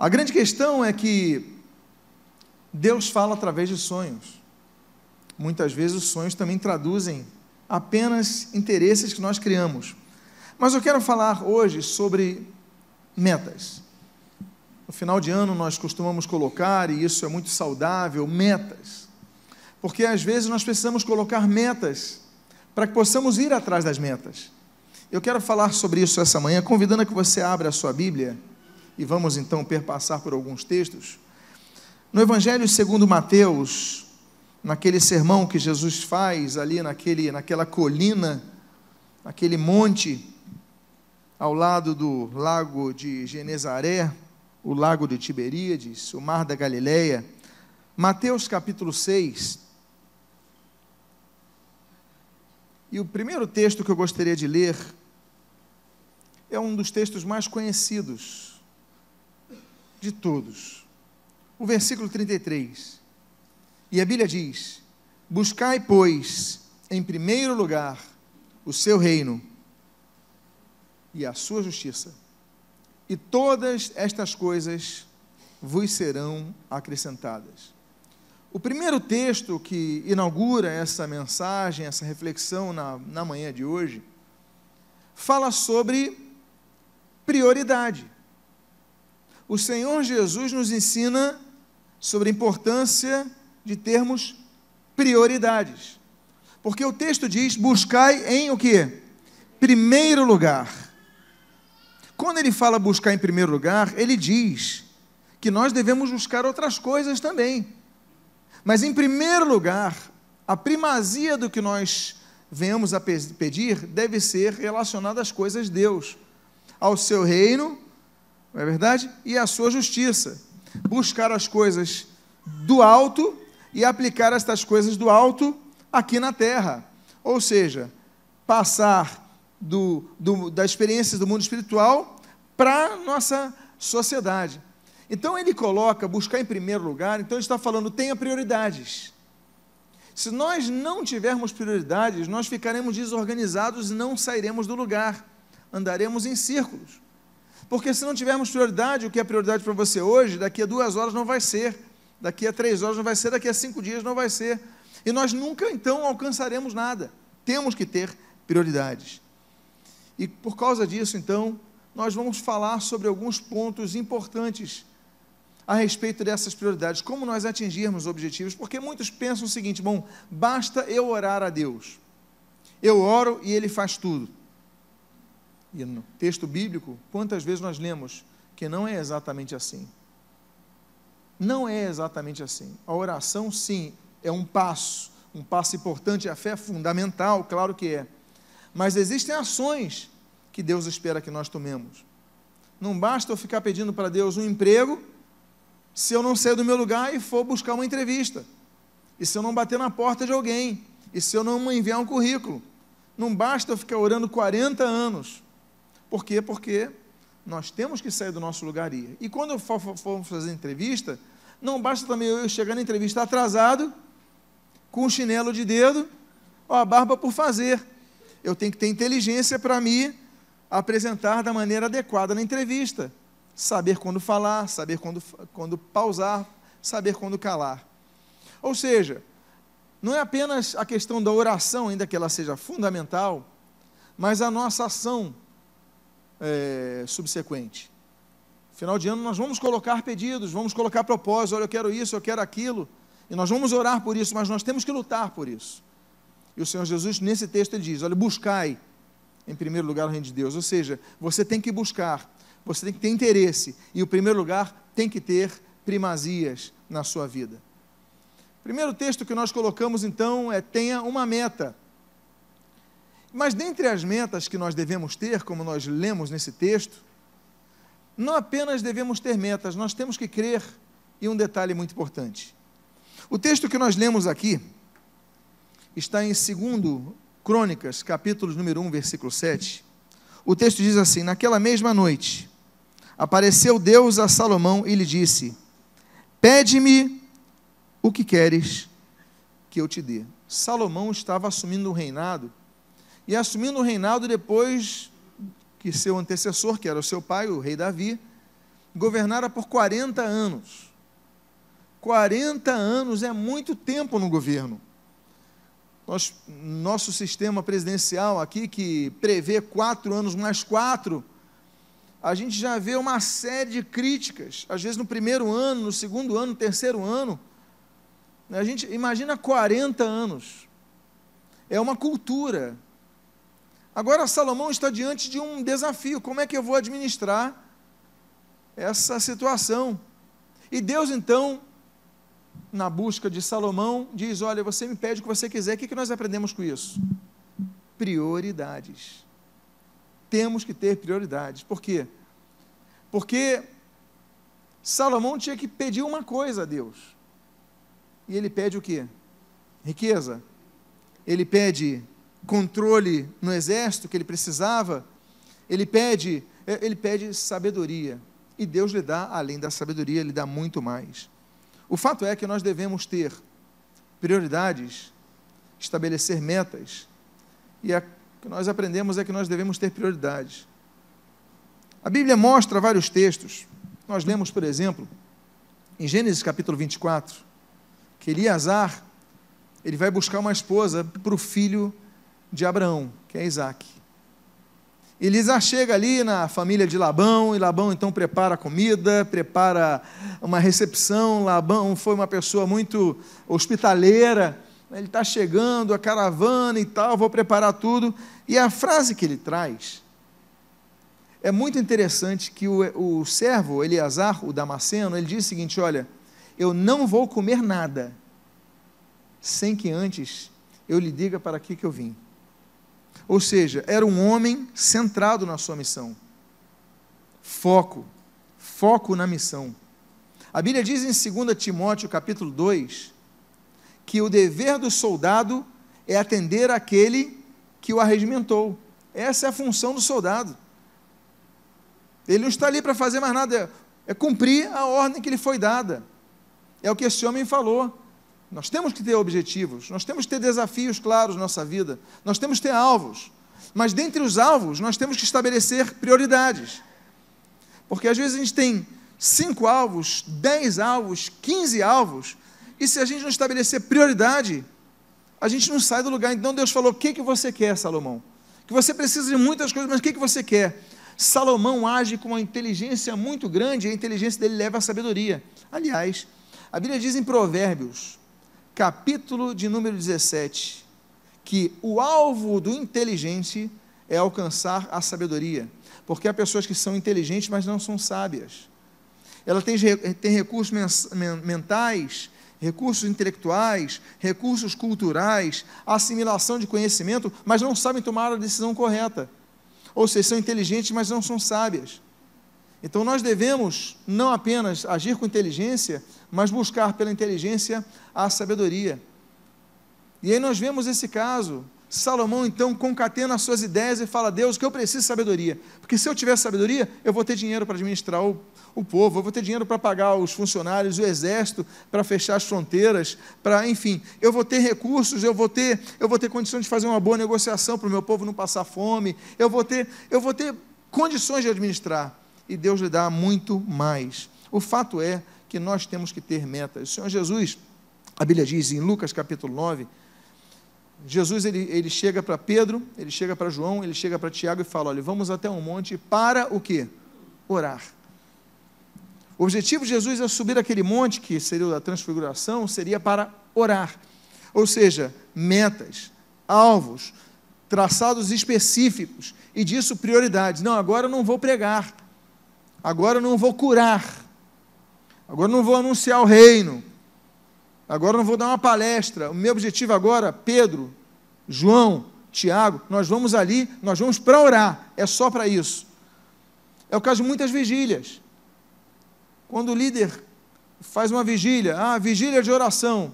A grande questão é que Deus fala através de sonhos. Muitas vezes os sonhos também traduzem apenas interesses que nós criamos. Mas eu quero falar hoje sobre metas. No final de ano nós costumamos colocar, e isso é muito saudável, metas. Porque às vezes nós precisamos colocar metas para que possamos ir atrás das metas. Eu quero falar sobre isso essa manhã, convidando a que você abra a sua Bíblia e vamos então perpassar por alguns textos. No Evangelho segundo Mateus, naquele sermão que Jesus faz ali naquele, naquela colina, naquele monte, ao lado do lago de Genezaré, o lago de Tiberíades, o mar da Galileia, Mateus capítulo 6. E o primeiro texto que eu gostaria de ler é um dos textos mais conhecidos de todos. O versículo 33. E a Bíblia diz: Buscai, pois, em primeiro lugar o seu reino e a sua justiça, e todas estas coisas vos serão acrescentadas. O primeiro texto que inaugura essa mensagem, essa reflexão na, na manhã de hoje, fala sobre prioridade. O Senhor Jesus nos ensina sobre a importância de termos prioridades. Porque o texto diz: buscai em o que? Primeiro lugar. Quando ele fala buscar em primeiro lugar, ele diz que nós devemos buscar outras coisas também. Mas em primeiro lugar, a primazia do que nós venhamos a pedir deve ser relacionada às coisas de Deus ao seu reino, não é verdade? E à sua justiça. Buscar as coisas do alto e aplicar estas coisas do alto aqui na terra. Ou seja, passar do, do, das experiências do mundo espiritual para a nossa sociedade. Então ele coloca buscar em primeiro lugar, então ele está falando, tenha prioridades. Se nós não tivermos prioridades, nós ficaremos desorganizados e não sairemos do lugar andaremos em círculos. Porque se não tivermos prioridade, o que é prioridade para você hoje, daqui a duas horas não vai ser, daqui a três horas não vai ser, daqui a cinco dias não vai ser. E nós nunca então alcançaremos nada. Temos que ter prioridades. E por causa disso, então, nós vamos falar sobre alguns pontos importantes a respeito dessas prioridades, como nós atingirmos objetivos, porque muitos pensam o seguinte: bom, basta eu orar a Deus. Eu oro e Ele faz tudo. E no texto bíblico, quantas vezes nós lemos que não é exatamente assim? Não é exatamente assim. A oração, sim, é um passo, um passo importante, a fé é fundamental, claro que é. Mas existem ações que Deus espera que nós tomemos. Não basta eu ficar pedindo para Deus um emprego se eu não sair do meu lugar e for buscar uma entrevista. E se eu não bater na porta de alguém. E se eu não enviar um currículo. Não basta eu ficar orando 40 anos por quê? Porque nós temos que sair do nosso lugar e ir. E quando formos fazer entrevista, não basta também eu chegar na entrevista atrasado, com um chinelo de dedo, ó, a barba por fazer. Eu tenho que ter inteligência para me apresentar da maneira adequada na entrevista. Saber quando falar, saber quando, quando pausar, saber quando calar. Ou seja, não é apenas a questão da oração, ainda que ela seja fundamental, mas a nossa ação é, subsequente. Final de ano nós vamos colocar pedidos, vamos colocar propósitos, olha, eu quero isso, eu quero aquilo, e nós vamos orar por isso, mas nós temos que lutar por isso. E o Senhor Jesus, nesse texto, ele diz: olha, buscai em primeiro lugar o reino de Deus, ou seja, você tem que buscar, você tem que ter interesse, e o primeiro lugar tem que ter primazias na sua vida. Primeiro texto que nós colocamos então é: tenha uma meta. Mas dentre as metas que nós devemos ter, como nós lemos nesse texto, não apenas devemos ter metas, nós temos que crer em um detalhe muito importante. O texto que nós lemos aqui está em 2 Crônicas, capítulo número 1, versículo 7. O texto diz assim: Naquela mesma noite, apareceu Deus a Salomão e lhe disse: Pede-me o que queres que eu te dê. Salomão estava assumindo o reinado e assumindo o reinado depois que seu antecessor, que era o seu pai, o rei Davi, governara por 40 anos. 40 anos é muito tempo no governo. Nosso sistema presidencial aqui, que prevê quatro anos mais quatro, a gente já vê uma série de críticas, às vezes no primeiro ano, no segundo ano, no terceiro ano. A gente imagina 40 anos. É uma cultura. Agora Salomão está diante de um desafio: como é que eu vou administrar essa situação? E Deus então na busca de Salomão, diz: Olha, você me pede o que você quiser, o que, nós aprendemos com isso? Prioridades. Temos que ter prioridades. Por quê? Porque Salomão tinha que pedir uma coisa a Deus. E ele pede o quê? Riqueza. Ele pede controle no exército que ele precisava. Ele pede, ele pede sabedoria. E Deus lhe dá, além da sabedoria, lhe dá muito mais. O fato é que nós devemos ter prioridades, estabelecer metas, e o que nós aprendemos é que nós devemos ter prioridades. A Bíblia mostra vários textos. Nós lemos, por exemplo, em Gênesis capítulo 24, que Eliasar, ele vai buscar uma esposa para o filho de Abraão, que é Isaac. Elisa chega ali na família de Labão, e Labão então prepara comida, prepara uma recepção. Labão foi uma pessoa muito hospitaleira, ele está chegando, a caravana e tal, vou preparar tudo. E a frase que ele traz é muito interessante que o, o servo Eleazar, o Damasceno, ele diz o seguinte: olha, eu não vou comer nada sem que antes eu lhe diga para que, que eu vim. Ou seja, era um homem centrado na sua missão. Foco, foco na missão. A Bíblia diz em 2 Timóteo capítulo 2 que o dever do soldado é atender aquele que o arregimentou. Essa é a função do soldado. Ele não está ali para fazer mais nada, é, cumprir a ordem que lhe foi dada. É o que esse homem falou. Nós temos que ter objetivos, nós temos que ter desafios claros na nossa vida, nós temos que ter alvos. Mas dentre os alvos, nós temos que estabelecer prioridades. Porque às vezes a gente tem cinco alvos, dez alvos, quinze alvos, e se a gente não estabelecer prioridade, a gente não sai do lugar. Então Deus falou: o que, que você quer, Salomão? Que você precisa de muitas coisas, mas o que, que você quer? Salomão age com uma inteligência muito grande e a inteligência dele leva à sabedoria. Aliás, a Bíblia diz em Provérbios, capítulo de número 17, que o alvo do inteligente é alcançar a sabedoria, porque há pessoas que são inteligentes, mas não são sábias. Ela tem, tem recursos mentais, recursos intelectuais, recursos culturais, assimilação de conhecimento, mas não sabem tomar a decisão correta. Ou seja, são inteligentes, mas não são sábias. Então nós devemos não apenas agir com inteligência, mas buscar pela inteligência a sabedoria. E aí nós vemos esse caso. Salomão então concatena as suas ideias e fala: Deus, que eu preciso de sabedoria. Porque se eu tiver sabedoria, eu vou ter dinheiro para administrar o, o povo, eu vou ter dinheiro para pagar os funcionários, o exército, para fechar as fronteiras, para, enfim, eu vou ter recursos, eu vou ter, eu vou ter condições de fazer uma boa negociação para o meu povo não passar fome, eu vou ter, eu vou ter condições de administrar. E Deus lhe dá muito mais. O fato é que nós temos que ter metas. O Senhor Jesus, a Bíblia diz em Lucas capítulo 9, Jesus ele, ele chega para Pedro, ele chega para João, ele chega para Tiago e fala: olha, vamos até um monte para o quê? Orar. O objetivo de Jesus é subir aquele monte, que seria a transfiguração, seria para orar. Ou seja, metas, alvos, traçados específicos, e disso prioridades. Não, agora eu não vou pregar, agora eu não vou curar, agora eu não vou anunciar o reino, Agora não vou dar uma palestra. O meu objetivo agora, Pedro, João, Tiago, nós vamos ali, nós vamos para orar. É só para isso. É o caso de muitas vigílias. Quando o líder faz uma vigília, ah, vigília de oração.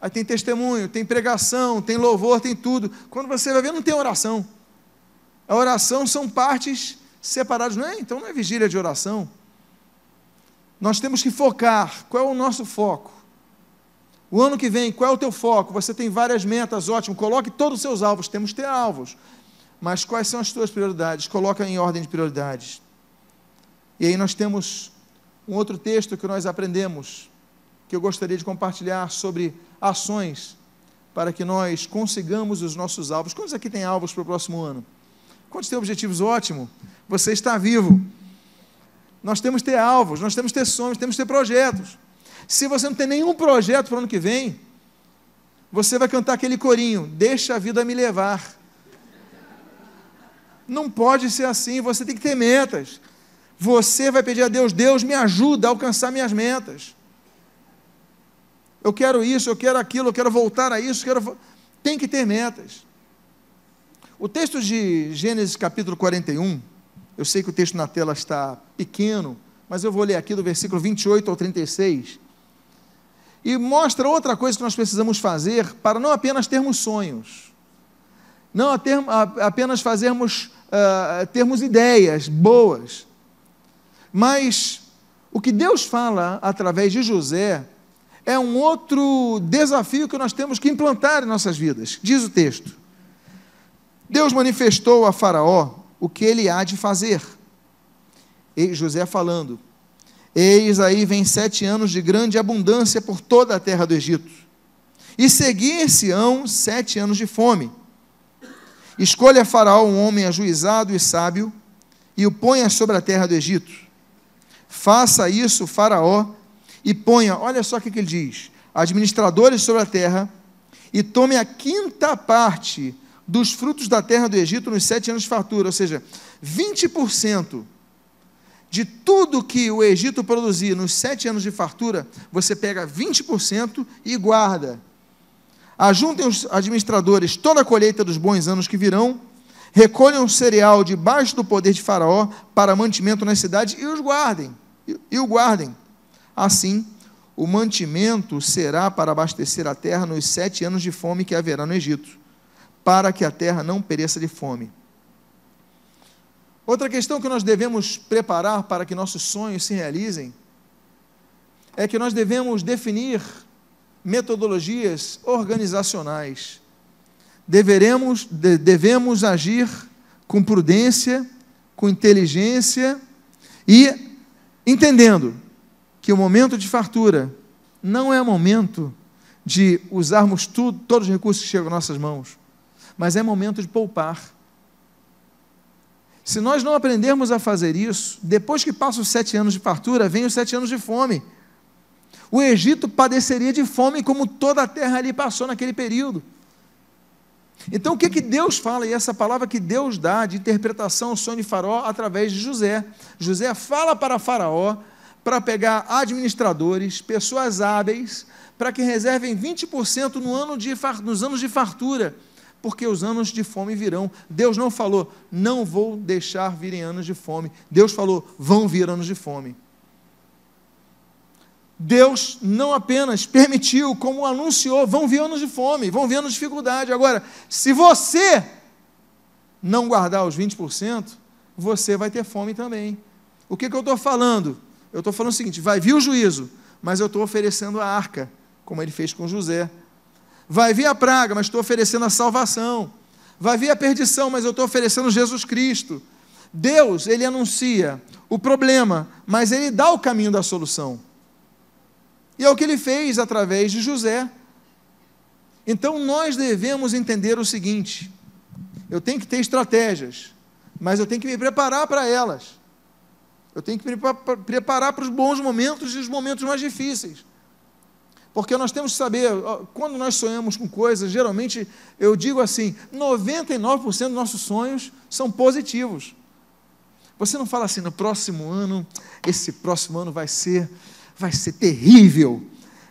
Aí tem testemunho, tem pregação, tem louvor, tem tudo. Quando você vai ver, não tem oração. A oração são partes separadas, não é? Então não é vigília de oração. Nós temos que focar. Qual é o nosso foco? O ano que vem, qual é o teu foco? Você tem várias metas, ótimo. Coloque todos os seus alvos. Temos que ter alvos. Mas quais são as tuas prioridades? Coloca em ordem de prioridades. E aí nós temos Um outro texto que nós aprendemos, que eu gostaria de compartilhar sobre ações para que nós consigamos os nossos alvos. Quantos aqui têm alvos para o próximo ano? Quantos têm objetivos? Ótimo. Você está vivo. Nós temos que ter alvos, nós temos que ter sonhos, temos que ter projetos. Se você não tem nenhum projeto para o ano que vem, você vai cantar aquele corinho: Deixa a vida me levar. Não pode ser assim, você tem que ter metas. Você vai pedir a Deus: Deus me ajuda a alcançar minhas metas. Eu quero isso, eu quero aquilo, eu quero voltar a isso, quero. Tem que ter metas. O texto de Gênesis capítulo 41, eu sei que o texto na tela está pequeno, mas eu vou ler aqui do versículo 28 ao 36. E mostra outra coisa que nós precisamos fazer para não apenas termos sonhos, não apenas fazermos, uh, termos ideias boas, mas o que Deus fala através de José é um outro desafio que nós temos que implantar em nossas vidas. Diz o texto: Deus manifestou a Faraó o que ele há de fazer. E José falando: Eis aí vem sete anos de grande abundância por toda a terra do Egito. E seguir-se-ão sete anos de fome. Escolha Faraó um homem ajuizado e sábio, e o ponha sobre a terra do Egito. Faça isso, Faraó, e ponha, olha só o que ele diz: administradores sobre a terra, e tome a quinta parte dos frutos da terra do Egito nos sete anos de fartura, ou seja, 20% de tudo que o Egito produzia nos sete anos de fartura, você pega 20% e guarda. Ajuntem os administradores toda a colheita dos bons anos que virão, recolham o cereal debaixo do poder de Faraó para mantimento nas cidades e os guardem. E o guardem. Assim, o mantimento será para abastecer a terra nos sete anos de fome que haverá no Egito para que a terra não pereça de fome. Outra questão que nós devemos preparar para que nossos sonhos se realizem é que nós devemos definir metodologias organizacionais. Deveremos, de, devemos agir com prudência, com inteligência e entendendo que o momento de fartura não é momento de usarmos tudo, todos os recursos que chegam às nossas mãos mas é momento de poupar. Se nós não aprendermos a fazer isso, depois que passam os sete anos de fartura, vem os sete anos de fome. O Egito padeceria de fome como toda a terra ali passou naquele período. Então, o que, que Deus fala, e essa palavra que Deus dá de interpretação ao sonho de Faraó através de José? José fala para Faraó para pegar administradores, pessoas hábeis, para que reservem 20% no ano de, nos anos de fartura porque os anos de fome virão. Deus não falou, não vou deixar virem anos de fome. Deus falou, vão vir anos de fome. Deus não apenas permitiu, como anunciou, vão vir anos de fome, vão vir anos de dificuldade. Agora, se você não guardar os 20%, você vai ter fome também. O que, que eu estou falando? Eu estou falando o seguinte: vai vir o juízo, mas eu estou oferecendo a arca, como ele fez com José. Vai vir a praga, mas estou oferecendo a salvação. Vai vir a perdição, mas eu estou oferecendo Jesus Cristo. Deus, ele anuncia o problema, mas ele dá o caminho da solução. E é o que ele fez através de José. Então nós devemos entender o seguinte: eu tenho que ter estratégias, mas eu tenho que me preparar para elas. Eu tenho que me preparar para os bons momentos e os momentos mais difíceis. Porque nós temos que saber, quando nós sonhamos com coisas, geralmente eu digo assim: 99% dos nossos sonhos são positivos. Você não fala assim, no próximo ano, esse próximo ano vai ser, vai ser terrível.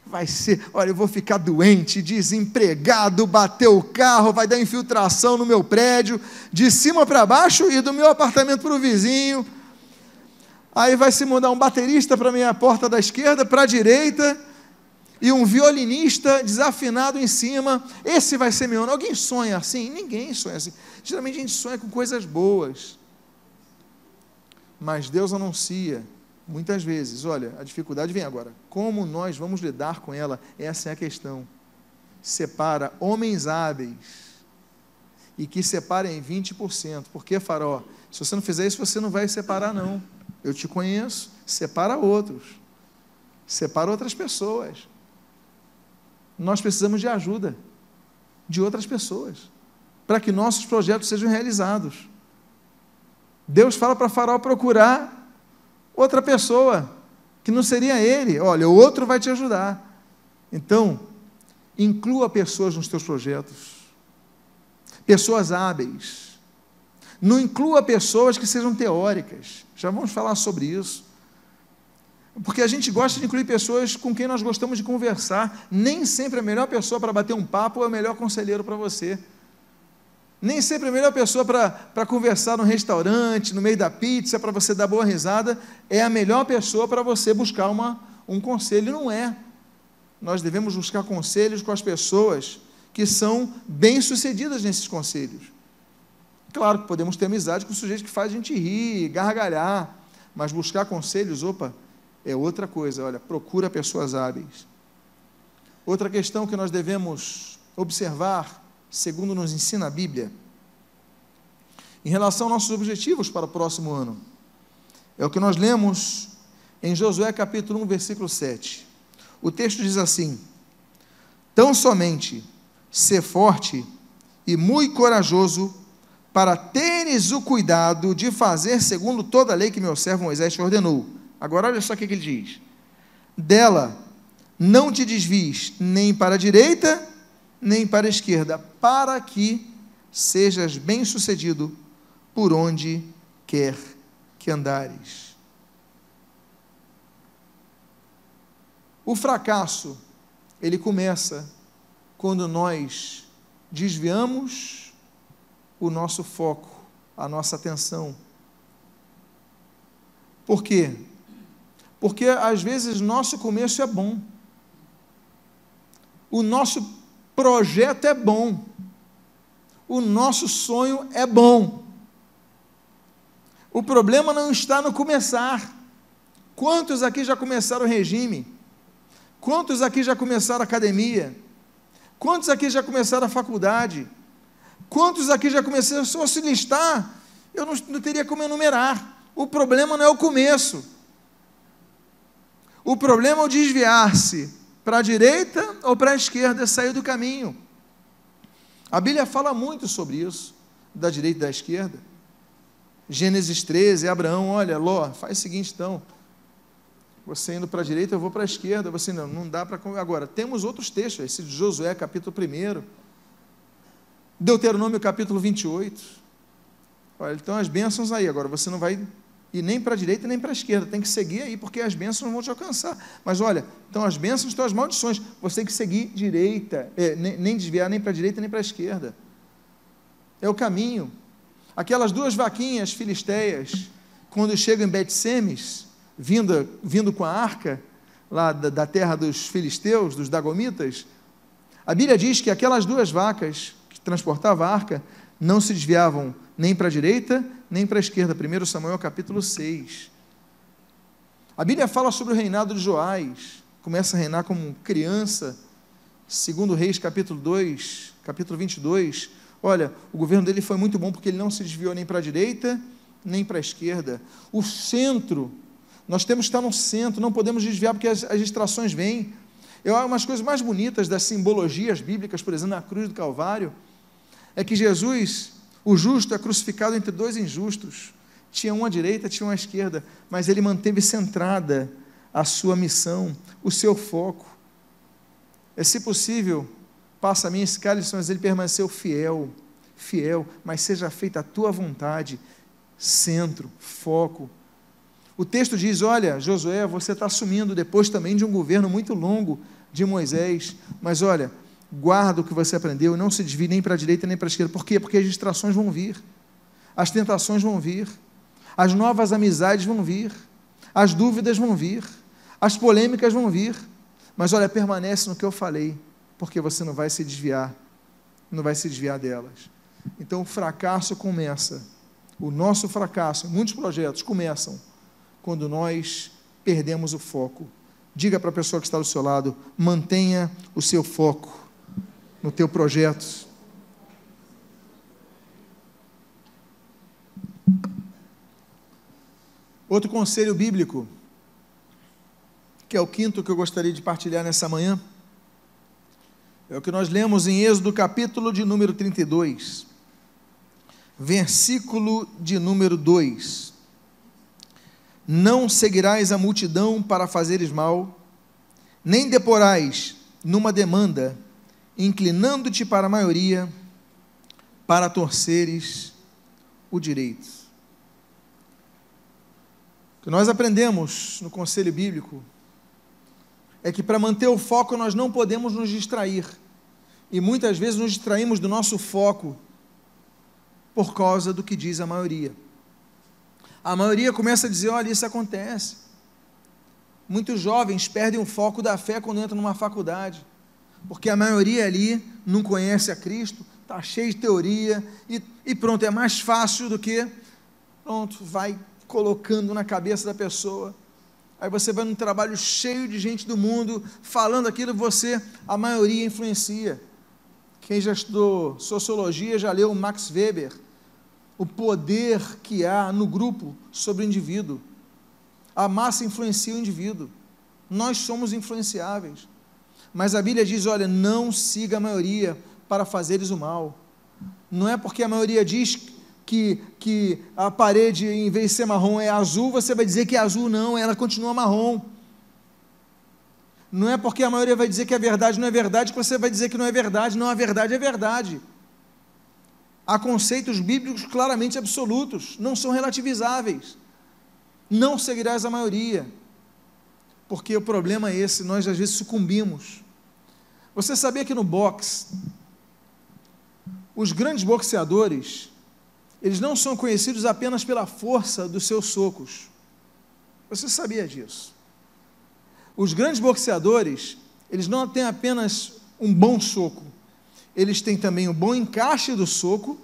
Vai ser, olha, eu vou ficar doente, desempregado, bater o carro, vai dar infiltração no meu prédio, de cima para baixo e do meu apartamento para o vizinho. Aí vai se mudar um baterista para minha porta da esquerda, para a direita e um violinista desafinado em cima, esse vai ser meu ano. Alguém sonha assim? Ninguém sonha assim. Geralmente a gente sonha com coisas boas. Mas Deus anuncia, muitas vezes, olha, a dificuldade vem agora. Como nós vamos lidar com ela? Essa é a questão. Separa homens hábeis e que separem 20%. Por que, Faró? Se você não fizer isso, você não vai separar, não. eu te conheço, separa outros, separa outras pessoas. Nós precisamos de ajuda de outras pessoas para que nossos projetos sejam realizados. Deus fala para Faraó procurar outra pessoa, que não seria ele. Olha, o outro vai te ajudar. Então, inclua pessoas nos teus projetos, pessoas hábeis. Não inclua pessoas que sejam teóricas. Já vamos falar sobre isso. Porque a gente gosta de incluir pessoas com quem nós gostamos de conversar. Nem sempre a melhor pessoa para bater um papo é o melhor conselheiro para você. Nem sempre a melhor pessoa para conversar no restaurante, no meio da pizza, para você dar boa risada, é a melhor pessoa para você buscar uma, um conselho. Não é. Nós devemos buscar conselhos com as pessoas que são bem-sucedidas nesses conselhos. Claro que podemos ter amizade com sujeitos que faz a gente rir, gargalhar, mas buscar conselhos, opa, é outra coisa. Olha, procura pessoas hábeis. Outra questão que nós devemos observar segundo nos ensina a Bíblia, em relação aos nossos objetivos para o próximo ano. É o que nós lemos em Josué capítulo 1, versículo 7. O texto diz assim: Tão somente ser forte e muito corajoso para teres o cuidado de fazer segundo toda a lei que meu servo Moisés te ordenou. Agora olha só o que ele diz: Dela não te desvies nem para a direita, nem para a esquerda, para que sejas bem-sucedido por onde quer que andares. O fracasso, ele começa quando nós desviamos o nosso foco, a nossa atenção. Por quê? Porque às vezes nosso começo é bom. O nosso projeto é bom, o nosso sonho é bom. O problema não está no começar. Quantos aqui já começaram o regime? Quantos aqui já começaram a academia? Quantos aqui já começaram a faculdade? Quantos aqui já começaram? Se fosse listar, eu não, não teria como enumerar. O problema não é o começo. O problema é desviar-se para a direita ou para a esquerda, sair do caminho. A Bíblia fala muito sobre isso, da direita e da esquerda. Gênesis 13, Abraão, olha, Ló, faz o seguinte então. Você indo para a direita, eu vou para a esquerda. Você não, não dá para. Agora, temos outros textos, esse de Josué, capítulo 1. Deuteronômio, capítulo 28. Olha, então as bênçãos aí. Agora, você não vai e nem para a direita nem para a esquerda. Tem que seguir aí, porque as bênçãos não vão te alcançar. Mas olha, então as bênçãos estão as maldições. Você tem que seguir direita, é, nem, nem, desviar nem para a direita nem para a esquerda. É o caminho. Aquelas duas vaquinhas filisteias, quando chegam em Bet-Semes, vindo, vindo com a arca, lá da, da terra dos filisteus, dos dagomitas, a Bíblia diz que aquelas duas vacas que transportavam a arca não se desviavam nem para a direita nem para a esquerda. 1 Samuel capítulo 6. A Bíblia fala sobre o reinado de Joás. Começa a reinar como criança. Segundo Reis capítulo 2, capítulo 22. Olha, o governo dele foi muito bom porque ele não se desviou nem para a direita, nem para a esquerda. O centro, nós temos que estar no centro, não podemos desviar porque as, as distrações vêm. Eu, uma das coisas mais bonitas das simbologias bíblicas, por exemplo, na cruz do Calvário, é que Jesus o justo é crucificado entre dois injustos. Tinha um à direita, tinha um à esquerda, mas ele manteve centrada a sua missão, o seu foco. É, se possível, passa a mim esse cálice, mas ele permaneceu fiel, fiel, mas seja feita a tua vontade, centro, foco. O texto diz: olha, Josué, você está assumindo depois também de um governo muito longo de Moisés, mas olha, guarda o que você aprendeu não se desvie nem para a direita nem para a esquerda. Por quê? Porque as distrações vão vir, as tentações vão vir, as novas amizades vão vir, as dúvidas vão vir, as polêmicas vão vir. Mas olha, permanece no que eu falei, porque você não vai se desviar, não vai se desviar delas. Então o fracasso começa, o nosso fracasso, muitos projetos começam quando nós perdemos o foco. Diga para a pessoa que está do seu lado, mantenha o seu foco no teu projeto. Outro conselho bíblico, que é o quinto que eu gostaria de partilhar nessa manhã, é o que nós lemos em Êxodo, capítulo de número 32, versículo de número 2. Não seguirás a multidão para fazeres mal, nem deporás numa demanda, inclinando-te para a maioria, para torceres o direito. O que nós aprendemos no conselho bíblico é que para manter o foco nós não podemos nos distrair. E muitas vezes nos distraímos do nosso foco por causa do que diz a maioria. A maioria começa a dizer: olha, isso acontece. Muitos jovens perdem o foco da fé quando entram numa faculdade, porque a maioria ali não conhece a Cristo, está cheio de teoria, e, e pronto, é mais fácil do que, pronto, vai colocando na cabeça da pessoa. Aí você vai num trabalho cheio de gente do mundo falando aquilo, você, a maioria influencia. Quem já estudou sociologia já leu Max Weber, o poder que há no grupo sobre o indivíduo. A massa influencia o indivíduo. Nós somos influenciáveis. Mas a Bíblia diz: olha, não siga a maioria para fazeres o mal. Não é porque a maioria diz que, que a parede, em vez de ser marrom, é azul, você vai dizer que é azul, não, ela continua marrom. Não é porque a maioria vai dizer que a verdade não é verdade que você vai dizer que não é verdade. Não, a verdade é verdade. Há conceitos bíblicos claramente absolutos, não são relativizáveis. Não seguirás a maioria. Porque o problema é esse, nós às vezes sucumbimos. Você sabia que no boxe, os grandes boxeadores, eles não são conhecidos apenas pela força dos seus socos. Você sabia disso? Os grandes boxeadores, eles não têm apenas um bom soco, eles têm também um bom encaixe do soco,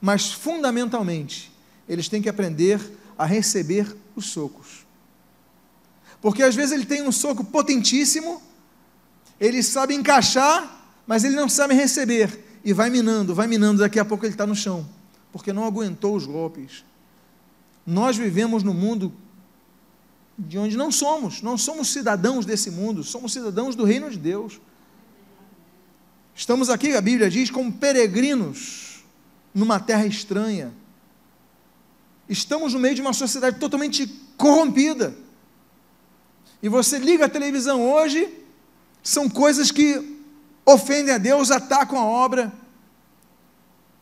mas fundamentalmente, eles têm que aprender a receber os socos. Porque às vezes ele tem um soco potentíssimo, ele sabe encaixar, mas ele não sabe receber. E vai minando, vai minando, daqui a pouco ele está no chão, porque não aguentou os golpes. Nós vivemos no mundo de onde não somos, não somos cidadãos desse mundo, somos cidadãos do reino de Deus. Estamos aqui, a Bíblia diz, como peregrinos numa terra estranha. Estamos no meio de uma sociedade totalmente corrompida. E você liga a televisão hoje, são coisas que ofendem a Deus, atacam a obra.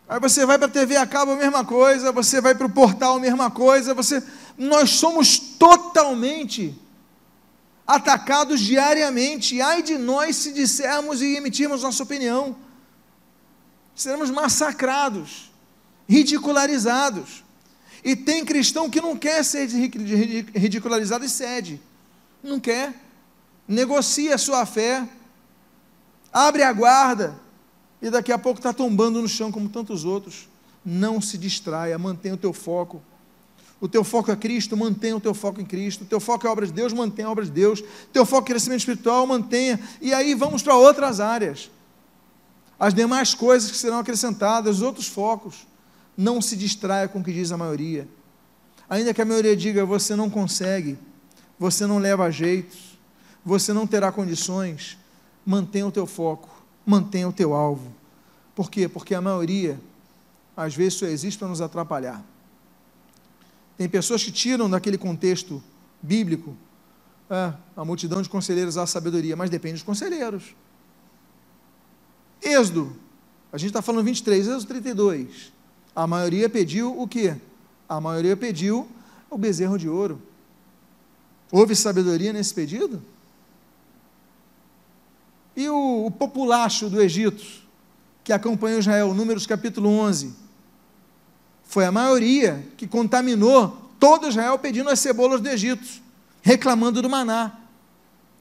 Aí você vai para a TV a cabo, a mesma coisa, você vai para o portal, a mesma coisa, você nós somos totalmente atacados diariamente. Ai de nós se dissermos e emitirmos nossa opinião. Seremos massacrados, ridicularizados. E tem cristão que não quer ser ridicularizado e cede. Não quer. Negocia a sua fé. Abre a guarda. E daqui a pouco está tombando no chão como tantos outros. Não se distraia, mantenha o teu foco. O teu foco é Cristo, mantenha o teu foco em Cristo. O teu foco é a obra de Deus, mantenha a obra de Deus. O teu foco é crescimento espiritual, mantenha. E aí vamos para outras áreas. As demais coisas que serão acrescentadas, os outros focos. Não se distraia com o que diz a maioria. Ainda que a maioria diga, você não consegue, você não leva jeito, você não terá condições, mantenha o teu foco, mantenha o teu alvo. Por quê? Porque a maioria, às vezes, só existe para nos atrapalhar. Tem pessoas que tiram daquele contexto bíblico é, a multidão de conselheiros à sabedoria, mas depende dos conselheiros. Êxodo, a gente está falando 23, Êxodo 32. A maioria pediu o quê? A maioria pediu o bezerro de ouro. Houve sabedoria nesse pedido? E o, o populacho do Egito, que acompanhou Israel, Números capítulo 11, foi a maioria que contaminou todo Israel pedindo as cebolas do Egito, reclamando do maná.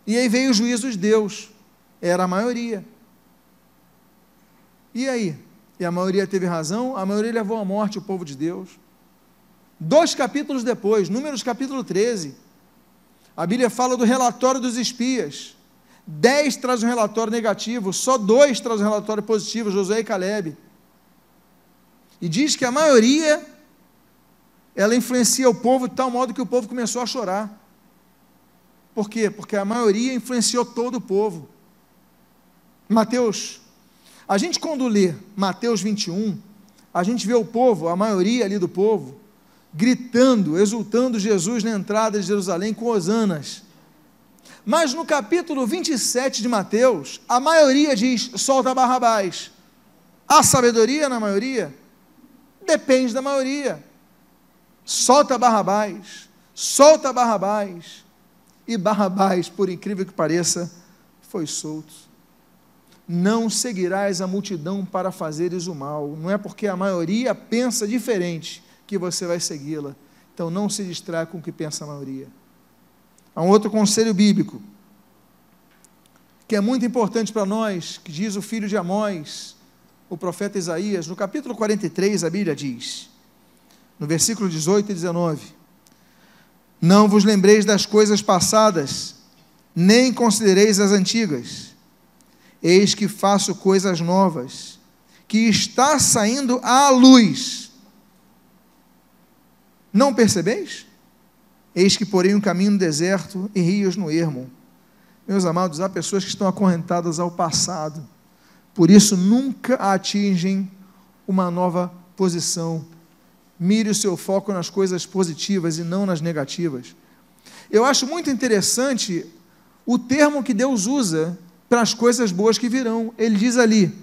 E aí veio o juízo de Deus. Era a maioria. E aí? E a maioria teve razão, a maioria levou à morte o povo de Deus. Dois capítulos depois, Números capítulo 13, a Bíblia fala do relatório dos espias. Dez traz um relatório negativo, só dois traz um relatório positivo, Josué e Caleb. E diz que a maioria ela influencia o povo de tal modo que o povo começou a chorar. Por quê? Porque a maioria influenciou todo o povo. Mateus, a gente quando lê Mateus 21, a gente vê o povo, a maioria ali do povo, gritando, exultando Jesus na entrada de Jerusalém com hosanas. Mas no capítulo 27 de Mateus, a maioria diz: solta Barrabás. Há sabedoria na maioria? Depende da maioria. Solta Barrabás, solta Barrabás. E Barrabás, por incrível que pareça, foi solto. Não seguirás a multidão para fazeres o mal. Não é porque a maioria pensa diferente que você vai segui-la. Então não se distraia com o que pensa a maioria. Há um outro conselho bíblico, que é muito importante para nós, que diz o filho de Amós, o profeta Isaías, no capítulo 43, a Bíblia diz, no versículo 18 e 19: Não vos lembreis das coisas passadas, nem considereis as antigas. Eis que faço coisas novas, que está saindo à luz. Não percebeis? Eis que porém um caminho no deserto e rios no ermo. Meus amados, há pessoas que estão acorrentadas ao passado, por isso nunca atingem uma nova posição. Mire o seu foco nas coisas positivas e não nas negativas. Eu acho muito interessante o termo que Deus usa para as coisas boas que virão. Ele diz ali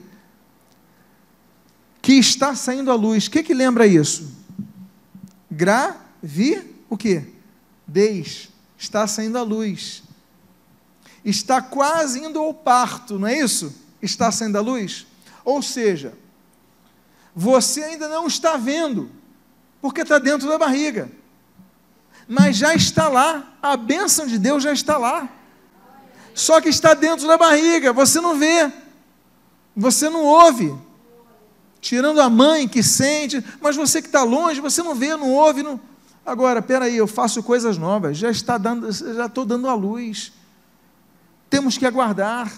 que está saindo a luz. O que, que lembra isso? Gravi o quê? Deis, está saindo a luz. Está quase indo ao parto, não é isso? Está saindo a luz? Ou seja, você ainda não está vendo, porque está dentro da barriga. Mas já está lá, a bênção de Deus já está lá. Só que está dentro da barriga, você não vê, você não ouve. Tirando a mãe que sente, mas você que está longe, você não vê, não ouve, não Agora, peraí, eu faço coisas novas, já está dando, já estou dando a luz. Temos que aguardar,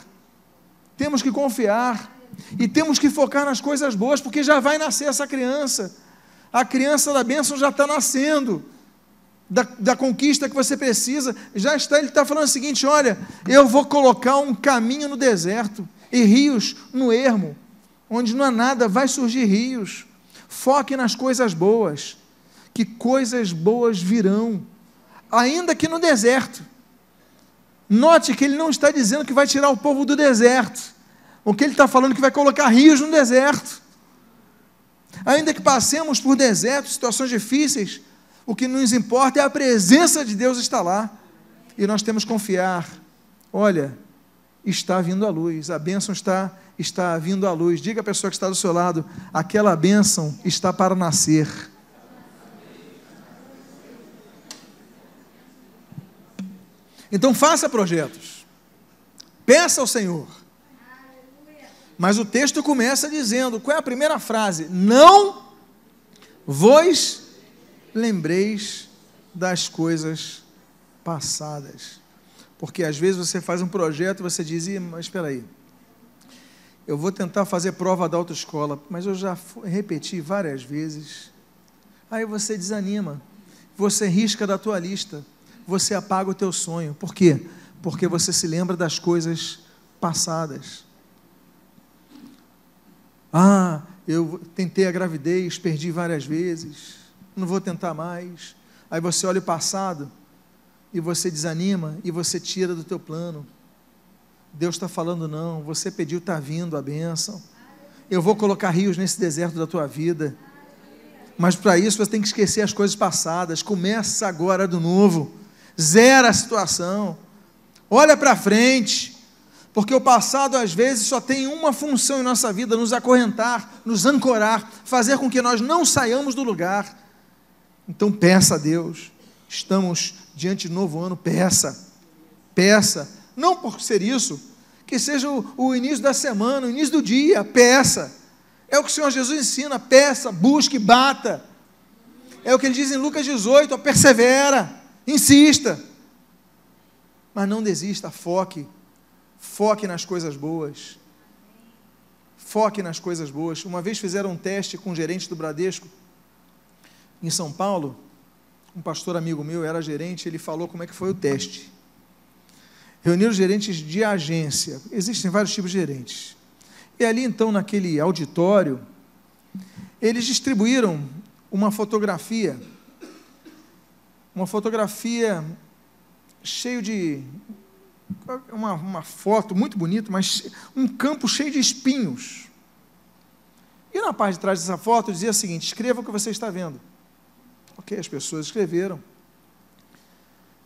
temos que confiar e temos que focar nas coisas boas, porque já vai nascer essa criança. A criança da bênção já está nascendo. Da, da, conquista que você precisa, já está, ele está falando o seguinte: olha, eu vou colocar um caminho no deserto e rios no ermo, onde não há nada, vai surgir rios. Foque nas coisas boas que coisas boas virão, ainda que no deserto. Note que ele não está dizendo que vai tirar o povo do deserto, o que ele está falando é que vai colocar rios no deserto. Ainda que passemos por desertos, situações difíceis, o que nos importa é a presença de Deus estar lá. E nós temos que confiar. Olha, está vindo a luz, a bênção está, está vindo à luz. Diga à pessoa que está do seu lado, aquela bênção está para nascer. Então faça projetos. Peça ao Senhor. Mas o texto começa dizendo: qual é a primeira frase? Não vos lembreis das coisas passadas. Porque às vezes você faz um projeto e você diz, mas espera aí, eu vou tentar fazer prova da autoescola, mas eu já repeti várias vezes. Aí você desanima, você risca da tua lista você apaga o teu sonho. Por quê? Porque você se lembra das coisas passadas. Ah, eu tentei a gravidez, perdi várias vezes, não vou tentar mais. Aí você olha o passado e você desanima e você tira do teu plano. Deus está falando não, você pediu, está vindo a bênção. Eu vou colocar rios nesse deserto da tua vida. Mas para isso você tem que esquecer as coisas passadas. Começa agora do novo zera a situação, olha para frente, porque o passado às vezes só tem uma função em nossa vida: nos acorrentar, nos ancorar, fazer com que nós não saiamos do lugar. Então peça a Deus, estamos diante de novo ano, peça, peça, não por ser isso, que seja o, o início da semana, o início do dia, peça. É o que o Senhor Jesus ensina: peça, busque, bata. É o que ele diz em Lucas 18: persevera. Insista. Mas não desista, foque. Foque nas coisas boas. Foque nas coisas boas. Uma vez fizeram um teste com o gerente do Bradesco em São Paulo um pastor amigo meu, era gerente, ele falou como é que foi o teste. Reuniram gerentes de agência. Existem vários tipos de gerentes. E ali, então, naquele auditório, eles distribuíram uma fotografia, uma fotografia cheio de uma, uma foto muito bonita, mas um campo cheio de espinhos. E na parte de trás dessa foto dizia o seguinte: escreva o que você está vendo. Ok, as pessoas escreveram.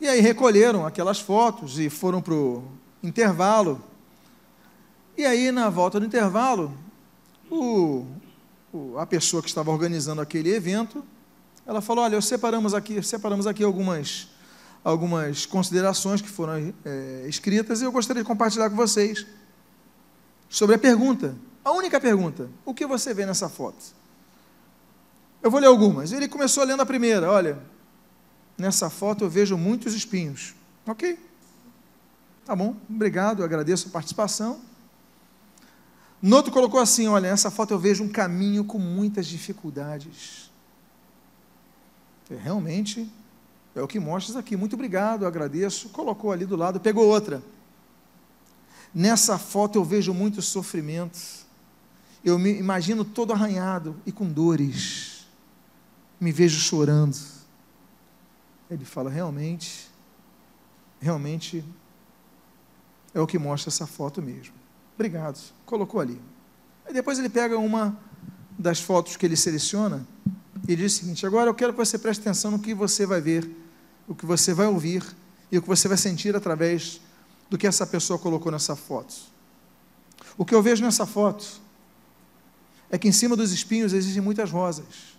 E aí recolheram aquelas fotos e foram para o intervalo. E aí, na volta do intervalo, o, o, a pessoa que estava organizando aquele evento, ela falou: olha, separamos aqui, separamos aqui algumas algumas considerações que foram é, escritas e eu gostaria de compartilhar com vocês sobre a pergunta, a única pergunta: o que você vê nessa foto? Eu vou ler algumas. Ele começou lendo a primeira: olha, nessa foto eu vejo muitos espinhos. Ok, tá bom, obrigado, agradeço a participação. No outro colocou assim: olha, nessa foto eu vejo um caminho com muitas dificuldades. Realmente é o que mostras aqui. Muito obrigado, agradeço. Colocou ali do lado, pegou outra. Nessa foto eu vejo muito sofrimento. Eu me imagino todo arranhado e com dores. Me vejo chorando. Ele fala: realmente, realmente é o que mostra essa foto mesmo. Obrigado. Colocou ali. Aí depois ele pega uma das fotos que ele seleciona e diz o seguinte: agora eu quero que você preste atenção no que você vai ver, o que você vai ouvir e o que você vai sentir através do que essa pessoa colocou nessa foto. O que eu vejo nessa foto é que em cima dos espinhos existem muitas rosas.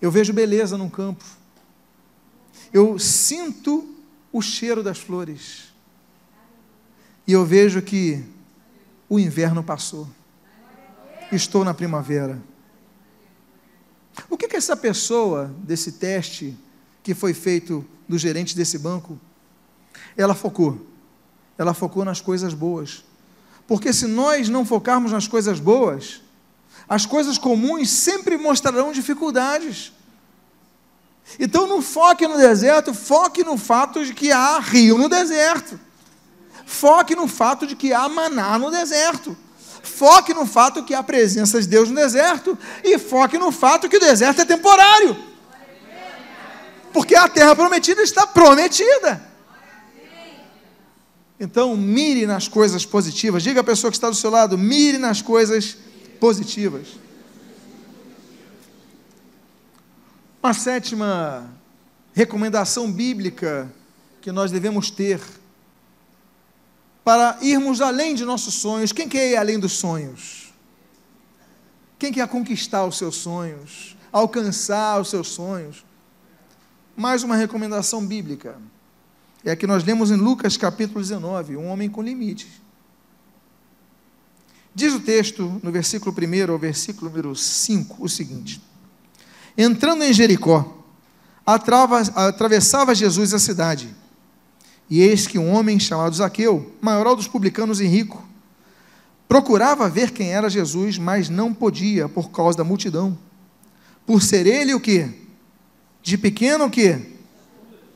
Eu vejo beleza num campo. Eu sinto o cheiro das flores. E eu vejo que o inverno passou. Estou na primavera. O que, que essa pessoa desse teste que foi feito do gerente desse banco, ela focou? Ela focou nas coisas boas. Porque se nós não focarmos nas coisas boas, as coisas comuns sempre mostrarão dificuldades. Então não foque no deserto, foque no fato de que há rio no deserto. Foque no fato de que há maná no deserto. Foque no fato que há presença de Deus no deserto e foque no fato que o deserto é temporário. Porque a terra prometida está prometida. Então, mire nas coisas positivas. Diga à pessoa que está do seu lado: mire nas coisas positivas. Uma sétima recomendação bíblica que nós devemos ter para irmos além de nossos sonhos. Quem quer ir além dos sonhos? Quem quer conquistar os seus sonhos? Alcançar os seus sonhos? Mais uma recomendação bíblica. É a que nós lemos em Lucas capítulo 19, um homem com limites. Diz o texto, no versículo 1 ao versículo número 5, o seguinte: Entrando em Jericó, atravessava Jesus a cidade e eis que um homem chamado Zaqueu, maior dos publicanos e rico, procurava ver quem era Jesus, mas não podia por causa da multidão. Por ser ele o que? De pequeno o que?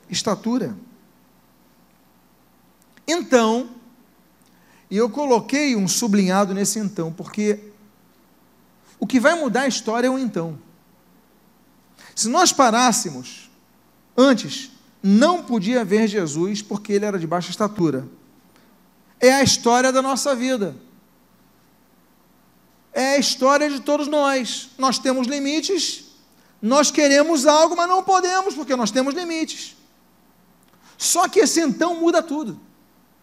Estatura. Então, e eu coloquei um sublinhado nesse então, porque o que vai mudar a história é o então. Se nós parássemos antes não podia ver Jesus porque ele era de baixa estatura. É a história da nossa vida. É a história de todos nós. Nós temos limites, nós queremos algo, mas não podemos porque nós temos limites. Só que esse então muda tudo.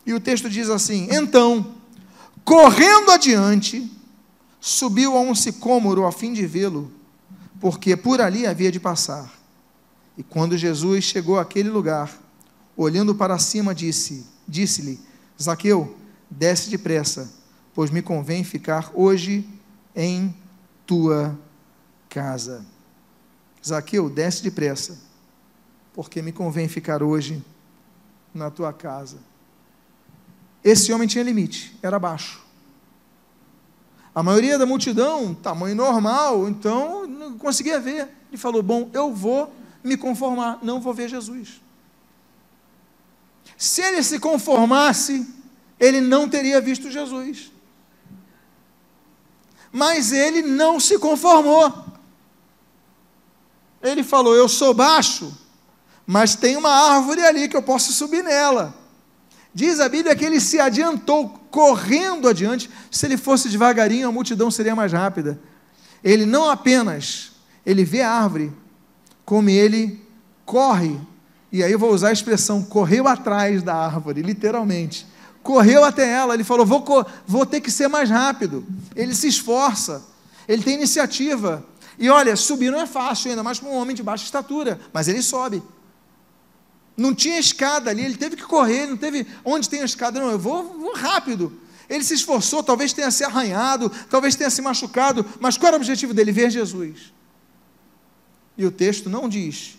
E o texto diz assim: Então, correndo adiante, subiu a um sicômoro a fim de vê-lo, porque por ali havia de passar. E quando Jesus chegou àquele lugar, olhando para cima, disse: Disse-lhe: Zaqueu, desce depressa, pois me convém ficar hoje em tua casa. Zaqueu, desce depressa, porque me convém ficar hoje na tua casa. Esse homem tinha limite, era baixo. A maioria da multidão, tamanho normal, então não conseguia ver. Ele falou: Bom, eu vou me conformar, não vou ver Jesus. Se ele se conformasse, ele não teria visto Jesus. Mas ele não se conformou. Ele falou: Eu sou baixo, mas tem uma árvore ali que eu posso subir nela. Diz a Bíblia que ele se adiantou, correndo adiante. Se ele fosse devagarinho, a multidão seria mais rápida. Ele não apenas ele vê a árvore, como ele corre. E aí eu vou usar a expressão correu atrás da árvore, literalmente. Correu até ela, ele falou: vou, vou ter que ser mais rápido. Ele se esforça, ele tem iniciativa. E olha, subir não é fácil, ainda mais para um homem de baixa estatura, mas ele sobe. Não tinha escada ali, ele teve que correr, não teve onde tem a escada, não, eu vou, vou rápido. Ele se esforçou, talvez tenha se arranhado, talvez tenha se machucado, mas qual era o objetivo dele? Ver Jesus. E o texto não diz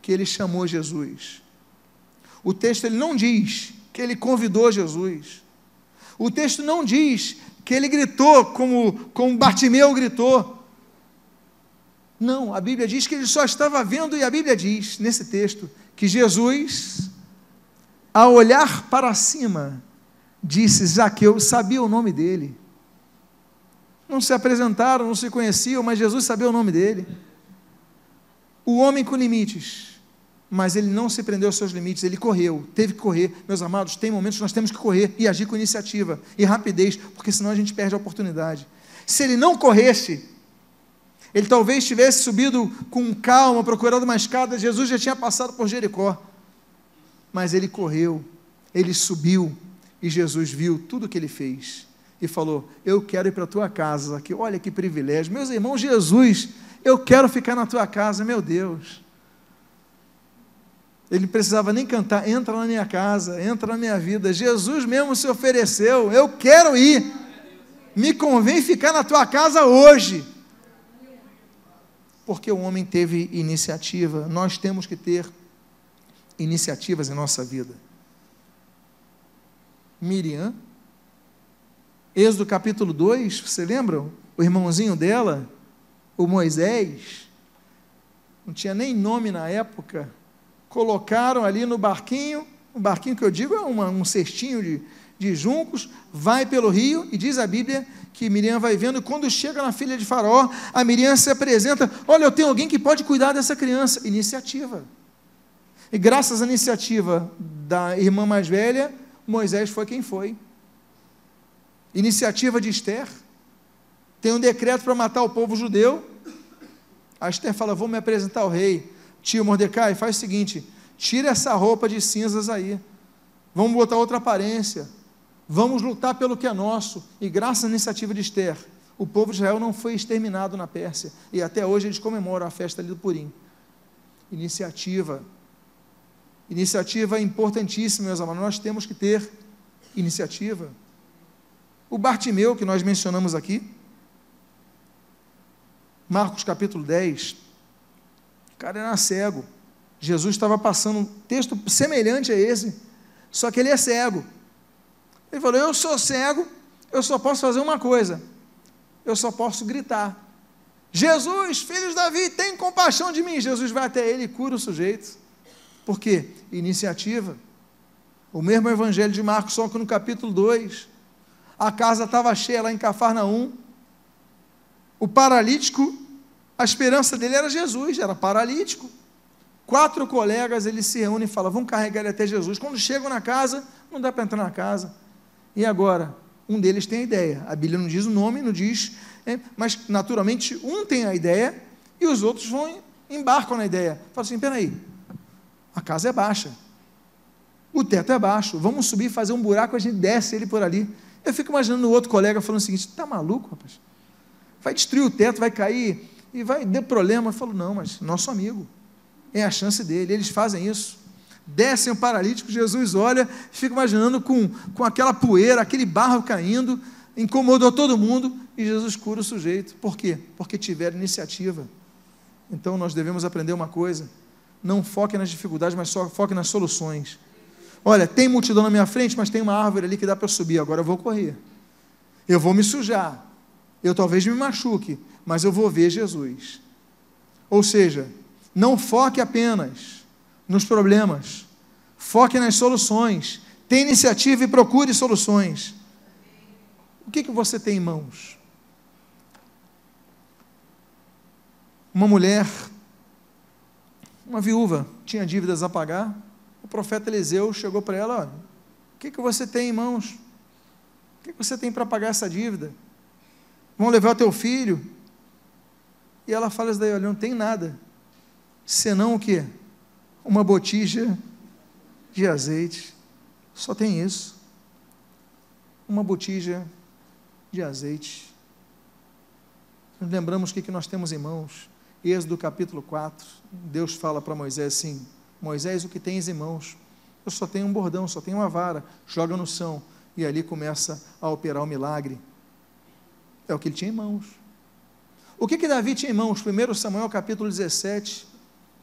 que ele chamou Jesus. O texto ele não diz que ele convidou Jesus. O texto não diz que ele gritou como, como Bartimeu gritou. Não, a Bíblia diz que ele só estava vendo, e a Bíblia diz, nesse texto, que Jesus, ao olhar para cima, disse: Zaqueu, sabia o nome dele. Não se apresentaram, não se conheciam, mas Jesus sabia o nome dele. O homem com limites, mas ele não se prendeu aos seus limites, ele correu, teve que correr. Meus amados, tem momentos que nós temos que correr e agir com iniciativa e rapidez, porque senão a gente perde a oportunidade. Se ele não corresse, ele talvez tivesse subido com calma, procurando uma escada, Jesus já tinha passado por Jericó. Mas ele correu, ele subiu, e Jesus viu tudo o que ele fez e falou: Eu quero ir para a tua casa. Que, olha que privilégio. Meus irmãos, Jesus, eu quero ficar na tua casa, meu Deus. Ele não precisava nem cantar, entra na minha casa, entra na minha vida. Jesus mesmo se ofereceu, eu quero ir. Me convém ficar na tua casa hoje porque o homem teve iniciativa. Nós temos que ter iniciativas em nossa vida. Miriam, Êxodo capítulo 2, você lembra? O irmãozinho dela, o Moisés, não tinha nem nome na época, colocaram ali no barquinho, o barquinho que eu digo é uma, um cestinho de, de juncos, vai pelo rio, e diz a Bíblia que Miriam vai vendo, e quando chega na filha de Faraó, a Miriam se apresenta: Olha, eu tenho alguém que pode cuidar dessa criança. Iniciativa. E graças à iniciativa da irmã mais velha, Moisés foi quem foi. Iniciativa de Esther. Tem um decreto para matar o povo judeu. A Esther fala: Vou me apresentar ao rei. Tio Mordecai, faz o seguinte: tira essa roupa de cinzas aí. Vamos botar outra aparência. Vamos lutar pelo que é nosso. E graças à iniciativa de Esther, o povo de Israel não foi exterminado na Pérsia. E até hoje eles comemoram a festa ali do Purim. Iniciativa. Iniciativa importantíssima, meus amados. Nós temos que ter iniciativa. O Bartimeu, que nós mencionamos aqui, Marcos capítulo 10, o cara era cego. Jesus estava passando um texto semelhante a esse, só que ele é cego. Ele falou: Eu sou cego, eu só posso fazer uma coisa, eu só posso gritar. Jesus, filho de Davi, tem compaixão de mim. Jesus vai até ele e cura o sujeito. Por quê? Iniciativa. O mesmo evangelho de Marcos, só que no capítulo 2, a casa estava cheia lá em Cafarnaum. O paralítico, a esperança dele era Jesus, era paralítico. Quatro colegas, eles se reúnem e falam: vamos carregar ele até Jesus. Quando chegam na casa, não dá para entrar na casa. E agora? Um deles tem a ideia. A Bíblia não diz o nome, não diz, é, mas naturalmente um tem a ideia e os outros vão embarcam na ideia. Fala assim: peraí, a casa é baixa, o teto é baixo, vamos subir, fazer um buraco, a gente desce ele por ali. Eu fico imaginando o outro colega falando o seguinte: está maluco, rapaz? Vai destruir o teto, vai cair e vai ter problema. Eu falo: não, mas nosso amigo, é a chance dele, eles fazem isso descem o paralítico, Jesus olha, fica imaginando com, com aquela poeira, aquele barro caindo, incomodou todo mundo e Jesus cura o sujeito. Por quê? Porque tiveram iniciativa. Então nós devemos aprender uma coisa: não foque nas dificuldades, mas só foque nas soluções. Olha, tem multidão na minha frente, mas tem uma árvore ali que dá para subir, agora eu vou correr. Eu vou me sujar. Eu talvez me machuque, mas eu vou ver Jesus. Ou seja, Não foque apenas nos problemas, foque nas soluções. Tenha iniciativa e procure soluções. O que, que você tem em mãos? Uma mulher, uma viúva, tinha dívidas a pagar. O profeta Eliseu chegou para ela: olha, o que, que você tem em mãos? O que, que você tem para pagar essa dívida? Vão levar o teu filho? E ela fala isso daí: olha, não tem nada, senão o quê? Uma botija de azeite. Só tem isso. Uma botija de azeite. Lembramos o que, que nós temos em mãos. Êxodo capítulo 4, Deus fala para Moisés assim: Moisés, o que tens em mãos? Eu só tenho um bordão, só tenho uma vara. Joga no chão. E ali começa a operar o milagre. É o que ele tinha em mãos. O que, que Davi tinha em mãos? 1 Samuel capítulo 17,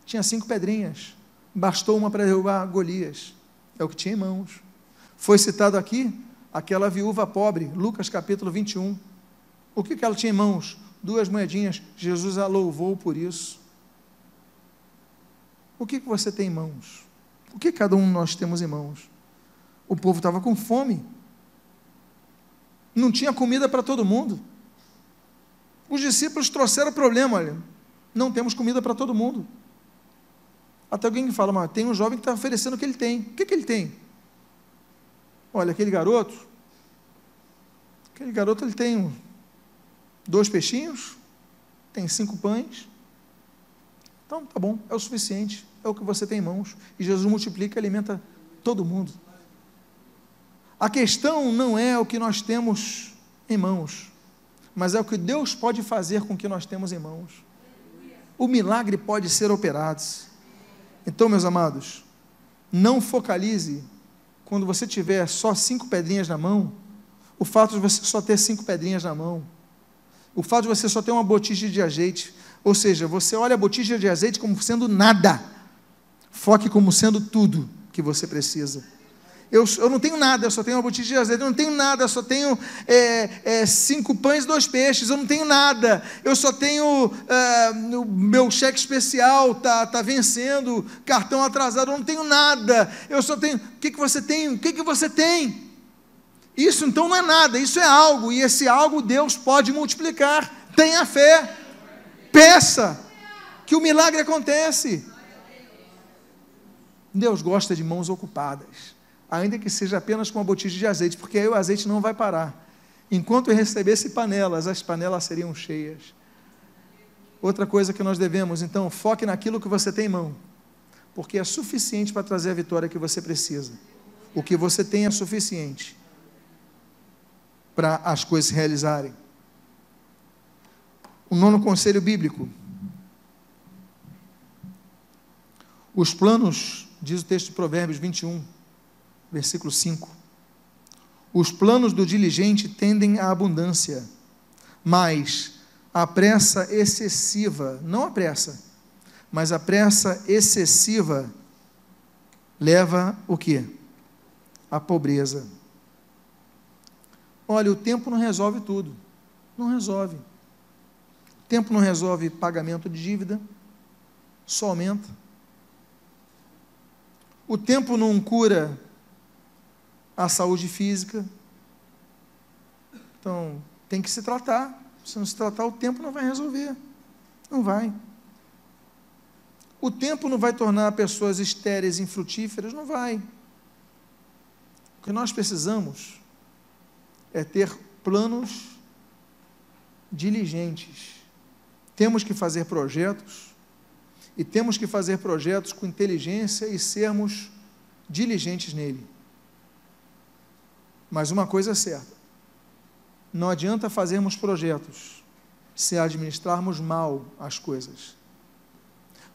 tinha cinco pedrinhas. Bastou uma para derrubar Golias. É o que tinha em mãos. Foi citado aqui aquela viúva pobre, Lucas capítulo 21. O que, que ela tinha em mãos? duas moedinhas. Jesus a louvou por isso. O que, que você tem em mãos? O que cada um de nós temos em mãos? O povo estava com fome. Não tinha comida para todo mundo. Os discípulos trouxeram o problema, olha, não temos comida para todo mundo. Até alguém que fala, mas tem um jovem que está oferecendo o que ele tem. O que, que ele tem? Olha, aquele garoto, aquele garoto ele tem dois peixinhos, tem cinco pães. Então, tá bom, é o suficiente, é o que você tem em mãos. E Jesus multiplica e alimenta todo mundo. A questão não é o que nós temos em mãos, mas é o que Deus pode fazer com o que nós temos em mãos. O milagre pode ser operado. Então, meus amados, não focalize quando você tiver só cinco pedrinhas na mão, o fato de você só ter cinco pedrinhas na mão o fato de você só ter uma botija de azeite, ou seja, você olha a botija de azeite como sendo nada, foque como sendo tudo que você precisa. Eu, eu não tenho nada, eu só tenho uma botija de azeite, eu não tenho nada, eu só tenho é, é, cinco pães e dois peixes, eu não tenho nada, eu só tenho é, o meu cheque especial, está tá vencendo, cartão atrasado, eu não tenho nada, eu só tenho. O que, que você tem? O que, que você tem? Isso então não é nada, isso é algo, e esse algo Deus pode multiplicar. Tenha fé, peça, que o milagre acontece. Deus gosta de mãos ocupadas, ainda que seja apenas com uma botija de azeite, porque aí o azeite não vai parar. Enquanto eu recebesse panelas, as panelas seriam cheias. Outra coisa que nós devemos, então, foque naquilo que você tem em mão, porque é suficiente para trazer a vitória que você precisa. O que você tem é suficiente para as coisas se realizarem. O nono conselho bíblico. Os planos, diz o texto de Provérbios 21, versículo 5. Os planos do diligente tendem à abundância, mas a pressa excessiva, não a pressa, mas a pressa excessiva leva o que? A pobreza. Olha, o tempo não resolve tudo. Não resolve. O tempo não resolve pagamento de dívida, só aumenta. O tempo não cura a saúde física. Então, tem que se tratar. Se não se tratar, o tempo não vai resolver. Não vai. O tempo não vai tornar pessoas estéreis, infrutíferas? Não vai. O que nós precisamos é ter planos diligentes. Temos que fazer projetos e temos que fazer projetos com inteligência e sermos diligentes nele. Mas uma coisa é certa: não adianta fazermos projetos se administrarmos mal as coisas.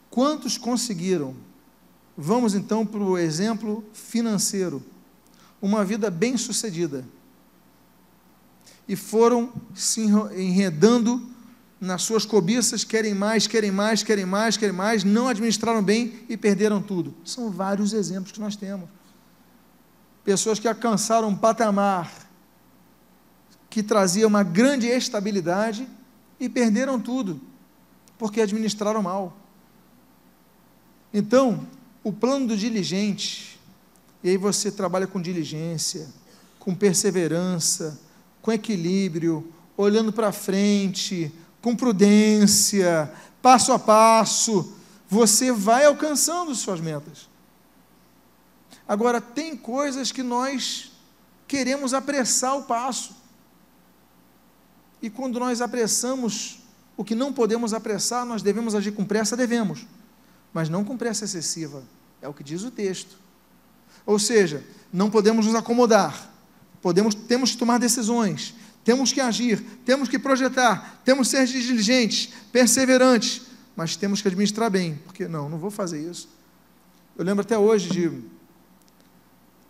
Quantos conseguiram? Vamos então para o exemplo financeiro. Uma vida bem-sucedida e foram se enredando nas suas cobiças, querem mais, querem mais, querem mais, querem mais, não administraram bem e perderam tudo. São vários exemplos que nós temos. Pessoas que alcançaram um patamar que trazia uma grande estabilidade e perderam tudo, porque administraram mal. Então, o plano do diligente, e aí você trabalha com diligência, com perseverança, com equilíbrio, olhando para frente, com prudência, passo a passo, você vai alcançando suas metas. Agora, tem coisas que nós queremos apressar o passo. E quando nós apressamos o que não podemos apressar, nós devemos agir com pressa, devemos, mas não com pressa excessiva, é o que diz o texto. Ou seja, não podemos nos acomodar, podemos, temos que tomar decisões, temos que agir, temos que projetar, temos que ser diligentes, perseverantes, mas temos que administrar bem, porque não, não vou fazer isso. Eu lembro até hoje de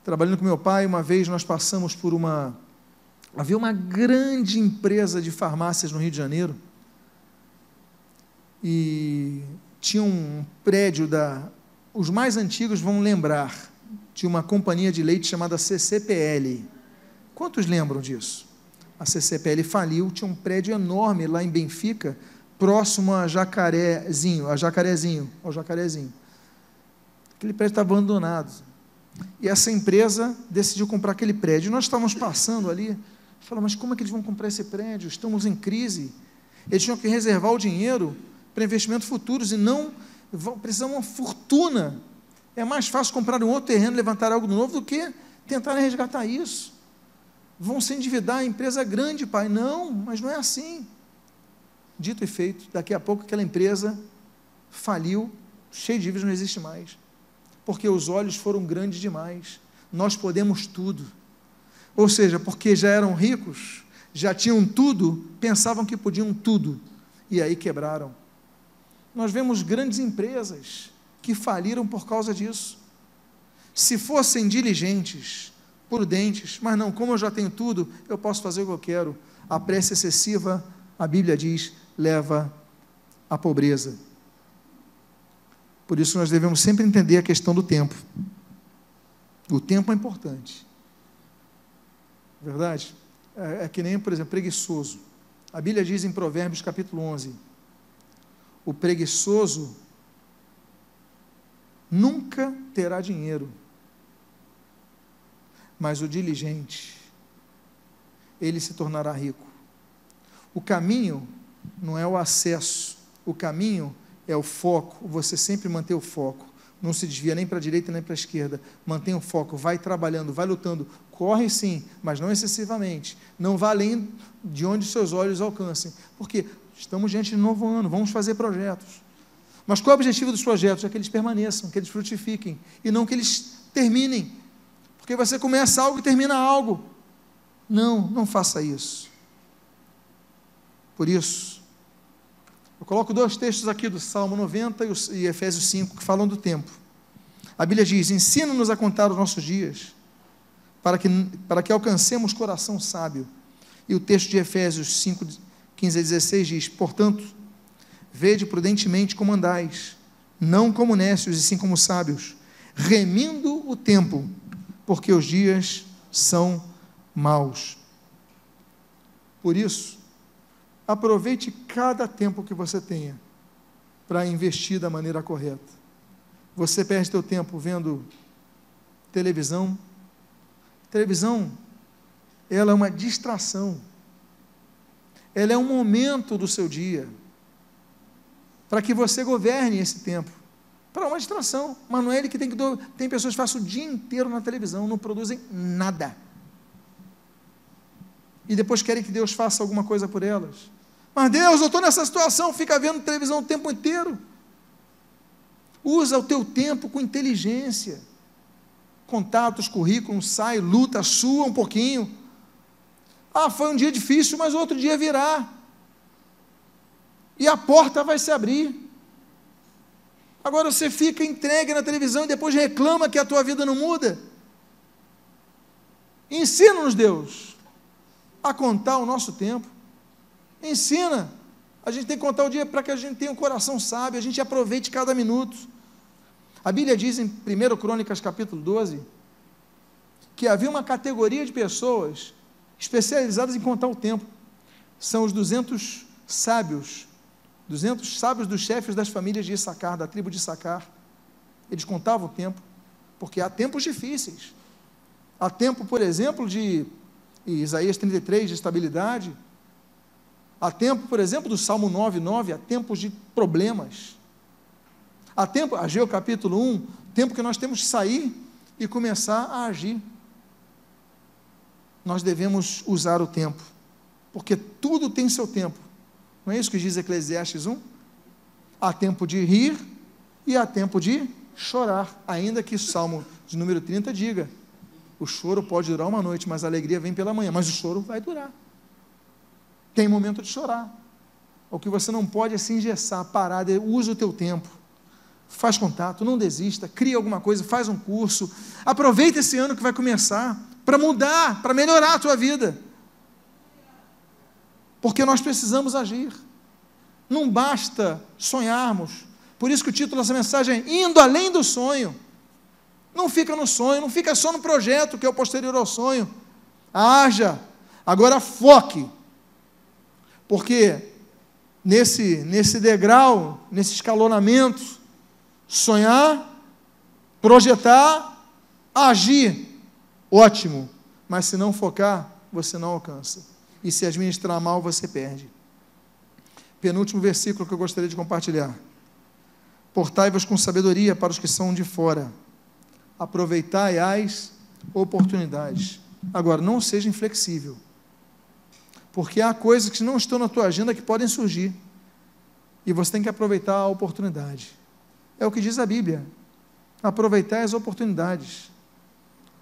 trabalhando com meu pai, uma vez nós passamos por uma havia uma grande empresa de farmácias no Rio de Janeiro e tinha um prédio da os mais antigos vão lembrar de uma companhia de leite chamada CCPL. Quantos lembram disso? A CCPL faliu, tinha um prédio enorme lá em Benfica, próximo a Jacarezinho, a Jacarezinho, ao Jacarezinho. Aquele prédio estava abandonado. E essa empresa decidiu comprar aquele prédio. Nós estávamos passando ali, falamos, mas como é que eles vão comprar esse prédio? Estamos em crise. Eles tinham que reservar o dinheiro para investimentos futuros e não precisavam uma fortuna. É mais fácil comprar um outro terreno, levantar algo novo, do que tentar resgatar isso. Vão se endividar, a empresa é grande, pai. Não, mas não é assim. Dito e feito, daqui a pouco aquela empresa faliu, cheia de dívidas, não existe mais. Porque os olhos foram grandes demais. Nós podemos tudo. Ou seja, porque já eram ricos, já tinham tudo, pensavam que podiam tudo. E aí quebraram. Nós vemos grandes empresas que faliram por causa disso. Se fossem diligentes, prudentes, mas não, como eu já tenho tudo, eu posso fazer o que eu quero. A pressa excessiva, a Bíblia diz, leva à pobreza. Por isso nós devemos sempre entender a questão do tempo. O tempo é importante. Verdade? É, é que nem, por exemplo, preguiçoso. A Bíblia diz em Provérbios capítulo 11: o preguiçoso nunca terá dinheiro, mas o diligente, ele se tornará rico. O caminho não é o acesso, o caminho é o foco, você sempre manter o foco. Não se desvia nem para a direita nem para a esquerda. Mantém o foco, vai trabalhando, vai lutando. Corre sim, mas não excessivamente. Não vá além de onde seus olhos alcancem. Porque Estamos diante de novo ano, vamos fazer projetos. Mas qual é o objetivo dos projetos? É que eles permaneçam, que eles frutifiquem, e não que eles terminem. Porque você começa algo e termina algo. Não, não faça isso. Por isso, eu coloco dois textos aqui do Salmo 90 e Efésios 5 que falam do tempo. A Bíblia diz: Ensina-nos a contar os nossos dias, para que, para que alcancemos coração sábio. E o texto de Efésios 5 15 a 16 diz: Portanto, vede prudentemente como andais, não como necios e sim como sábios, remindo o tempo, porque os dias são maus. Por isso, aproveite cada tempo que você tenha para investir da maneira correta. Você perde seu tempo vendo televisão. Televisão, ela é uma distração ela é um momento do seu dia, para que você governe esse tempo, para uma distração, mas não é ele que tem que. Do... Tem pessoas que passam o dia inteiro na televisão, não produzem nada. E depois querem que Deus faça alguma coisa por elas. Mas Deus, eu estou nessa situação, fica vendo televisão o tempo inteiro. Usa o teu tempo com inteligência. Contatos, currículo, sai, luta, sua um pouquinho ah, foi um dia difícil, mas outro dia virá. E a porta vai se abrir. Agora você fica entregue na televisão e depois reclama que a tua vida não muda. Ensina-nos, Deus, a contar o nosso tempo. Ensina. A gente tem que contar o dia para que a gente tenha um coração sábio, a gente aproveite cada minuto. A Bíblia diz em 1 Crônicas capítulo 12 que havia uma categoria de pessoas especializadas em contar o tempo. São os 200 sábios, 200 sábios dos chefes das famílias de Issacar, da tribo de Issacar. eles contavam o tempo, porque há tempos difíceis. Há tempo, por exemplo, de Isaías 33, de estabilidade. Há tempo, por exemplo, do Salmo 9, 9, há tempos de problemas. Há tempo, Ageu capítulo 1, tempo que nós temos que sair e começar a agir. Nós devemos usar o tempo, porque tudo tem seu tempo. Não é isso que diz Eclesiastes 1? Há tempo de rir e há tempo de chorar, ainda que o Salmo de número 30 diga: o choro pode durar uma noite, mas a alegria vem pela manhã, mas o choro vai durar. Tem momento de chorar. O que você não pode é se engessar, parar, usa o teu tempo. Faz contato, não desista, cria alguma coisa, faz um curso. Aproveita esse ano que vai começar para mudar, para melhorar a tua vida. Porque nós precisamos agir. Não basta sonharmos. Por isso que o título dessa mensagem é Indo além do sonho. Não fica no sonho, não fica só no projeto que é o posterior ao sonho. Haja. Agora foque. Porque nesse, nesse degrau, nesse escalonamento, sonhar, projetar, agir, ótimo. Mas se não focar, você não alcança e se administrar mal, você perde. Penúltimo versículo que eu gostaria de compartilhar. Portai-vos com sabedoria para os que são de fora. Aproveitai as oportunidades. Agora, não seja inflexível. Porque há coisas que não estão na tua agenda que podem surgir. E você tem que aproveitar a oportunidade. É o que diz a Bíblia. Aproveitar as oportunidades.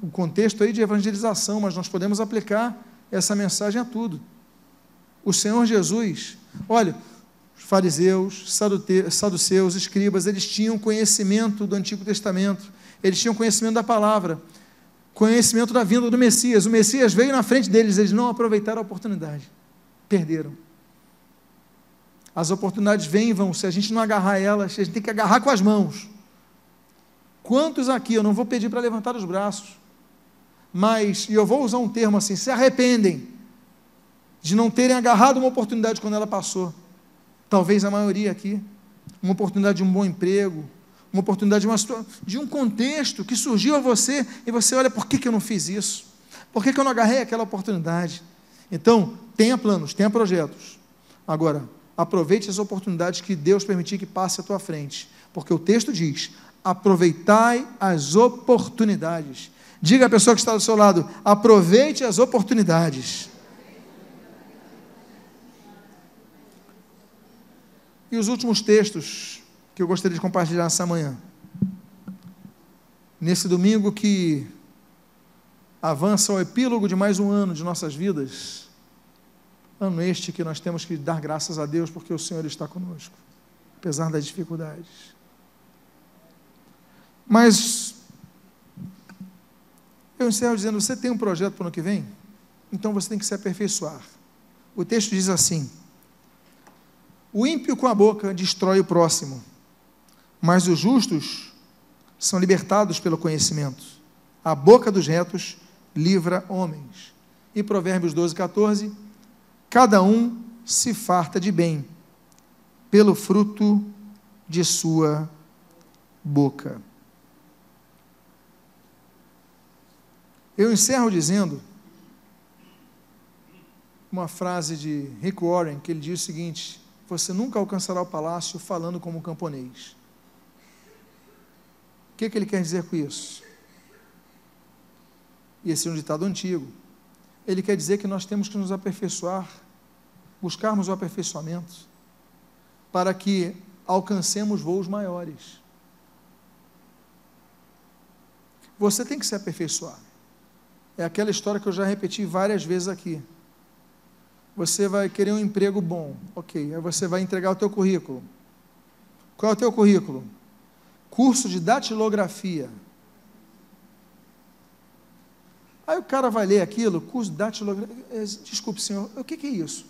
O contexto aí de evangelização, mas nós podemos aplicar essa mensagem a tudo. O Senhor Jesus, olha, os fariseus, saduceus, escribas, eles tinham conhecimento do Antigo Testamento, eles tinham conhecimento da palavra, conhecimento da vinda do Messias. O Messias veio na frente deles, eles não aproveitaram a oportunidade, perderam. As oportunidades vêm e vão, se a gente não agarrar elas, a gente tem que agarrar com as mãos. Quantos aqui, eu não vou pedir para levantar os braços, mas, e eu vou usar um termo assim, se arrependem de não terem agarrado uma oportunidade quando ela passou. Talvez a maioria aqui. Uma oportunidade de um bom emprego, uma oportunidade de, uma, de um contexto que surgiu a você e você olha, por que, que eu não fiz isso? Por que, que eu não agarrei aquela oportunidade? Então, tenha planos, tenha projetos. Agora, aproveite as oportunidades que Deus permitir que passe à tua frente. Porque o texto diz: aproveitai as oportunidades. Diga à pessoa que está do seu lado: aproveite as oportunidades. E os últimos textos que eu gostaria de compartilhar essa manhã. Nesse domingo que avança o epílogo de mais um ano de nossas vidas. Ano este que nós temos que dar graças a Deus porque o Senhor está conosco, apesar das dificuldades. Mas eu encerro dizendo: você tem um projeto para o ano que vem? Então você tem que se aperfeiçoar. O texto diz assim: O ímpio com a boca destrói o próximo, mas os justos são libertados pelo conhecimento. A boca dos retos livra homens. E Provérbios 12, 14: Cada um se farta de bem, pelo fruto de sua boca. Eu encerro dizendo uma frase de Rick Warren, que ele diz o seguinte: Você nunca alcançará o palácio falando como um camponês. Que, que ele quer dizer com isso? E esse é um ditado antigo. Ele quer dizer que nós temos que nos aperfeiçoar, buscarmos o aperfeiçoamento, para que alcancemos voos maiores. Você tem que se aperfeiçoar. É aquela história que eu já repeti várias vezes aqui. Você vai querer um emprego bom, ok. Aí você vai entregar o teu currículo. Qual é o teu currículo? Curso de datilografia. Aí o cara vai ler aquilo, curso de datilografia. É, desculpe, senhor, o que é isso?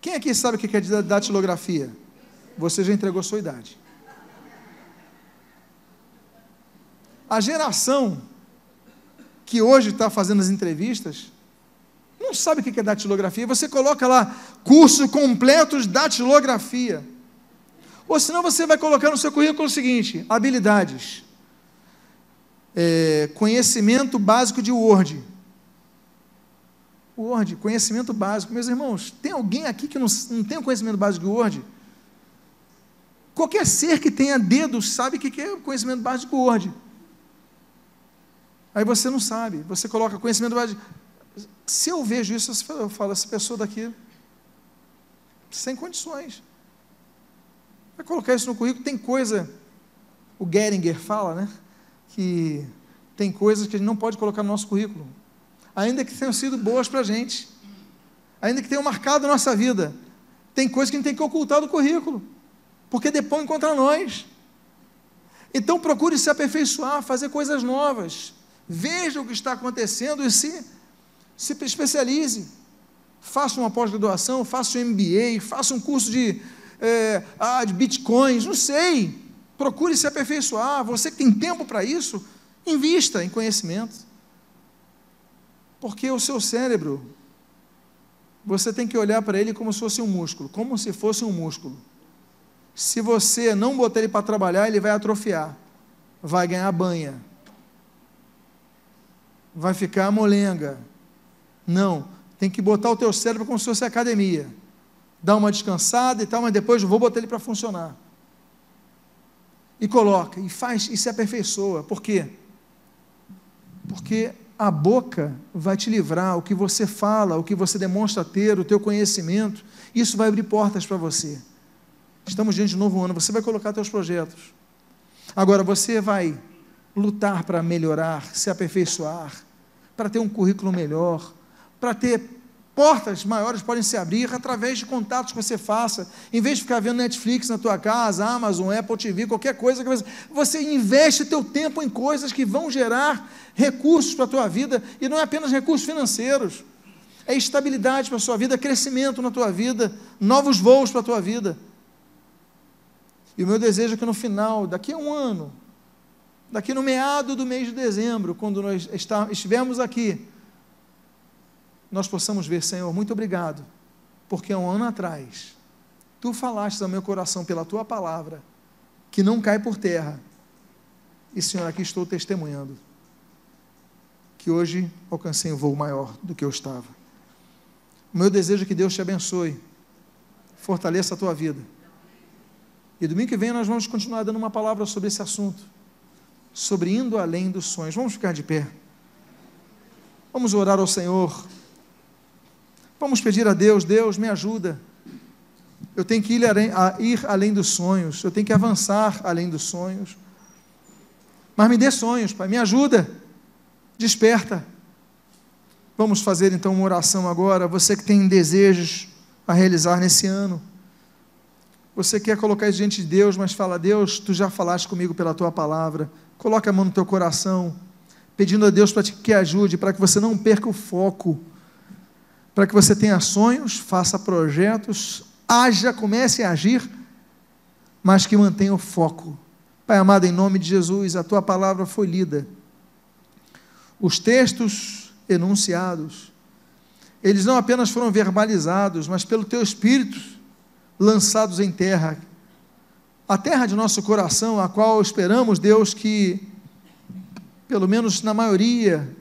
Quem aqui sabe o que é datilografia? Você já entregou sua idade. A geração que hoje está fazendo as entrevistas, não sabe o que é datilografia. Você coloca lá curso completo de datilografia. Ou senão você vai colocar no seu currículo o seguinte: habilidades. É, conhecimento básico de Word. Word, conhecimento básico. Meus irmãos, tem alguém aqui que não, não tem o conhecimento básico de Word? Qualquer ser que tenha dedos sabe o que é conhecimento básico de Word. Aí você não sabe, você coloca conhecimento básico. Se eu vejo isso, eu falo, essa pessoa daqui, sem condições. Vai colocar isso no currículo, tem coisa, o Geringer fala, né? Que tem coisas que a gente não pode colocar no nosso currículo ainda que tenham sido boas para a gente, ainda que tenham marcado a nossa vida, tem coisas que a gente tem que ocultar do currículo, porque depõe contra nós. Então procure se aperfeiçoar, fazer coisas novas, veja o que está acontecendo e se, se especialize. Faça uma pós-graduação, faça um MBA, faça um curso de, é, ah, de bitcoins, não sei. Procure se aperfeiçoar. Você que tem tempo para isso, invista em conhecimento. Porque o seu cérebro, você tem que olhar para ele como se fosse um músculo, como se fosse um músculo. Se você não botar ele para trabalhar, ele vai atrofiar, vai ganhar banha, vai ficar molenga. Não, tem que botar o teu cérebro como se fosse academia. Dá uma descansada e tal, mas depois eu vou botar ele para funcionar. E coloca, e faz, e se aperfeiçoa. Por quê? Porque a boca vai te livrar, o que você fala, o que você demonstra ter, o teu conhecimento, isso vai abrir portas para você. Estamos diante de um novo ano, você vai colocar teus projetos. Agora você vai lutar para melhorar, se aperfeiçoar, para ter um currículo melhor, para ter portas maiores podem se abrir através de contatos que você faça. Em vez de ficar vendo Netflix na tua casa, Amazon, Apple TV, qualquer coisa, que você, você investe teu tempo em coisas que vão gerar recursos para a tua vida, e não é apenas recursos financeiros, é estabilidade para a sua vida, crescimento na tua vida, novos voos para a tua vida. E o meu desejo é que no final, daqui a um ano, daqui no meado do mês de dezembro, quando nós estivermos aqui, nós possamos ver, Senhor, muito obrigado, porque há um ano atrás, tu falaste ao meu coração pela tua palavra, que não cai por terra, e Senhor, aqui estou testemunhando, que hoje alcancei um voo maior do que eu estava. O meu desejo é que Deus te abençoe, fortaleça a tua vida. E domingo que vem nós vamos continuar dando uma palavra sobre esse assunto, sobre indo além dos sonhos. Vamos ficar de pé. Vamos orar ao Senhor. Vamos pedir a Deus, Deus, me ajuda. Eu tenho que ir além, ir além dos sonhos, eu tenho que avançar além dos sonhos. Mas me dê sonhos, Pai, me ajuda, desperta. Vamos fazer então uma oração agora. Você que tem desejos a realizar nesse ano, você quer colocar isso diante de Deus, mas fala: Deus, tu já falaste comigo pela tua palavra. Coloca a mão no teu coração, pedindo a Deus para que ajude, para que você não perca o foco para que você tenha sonhos, faça projetos, haja, comece a agir, mas que mantenha o foco. Pai amado, em nome de Jesus, a tua palavra foi lida. Os textos enunciados, eles não apenas foram verbalizados, mas pelo teu espírito lançados em terra. A terra de nosso coração, a qual esperamos, Deus, que, pelo menos na maioria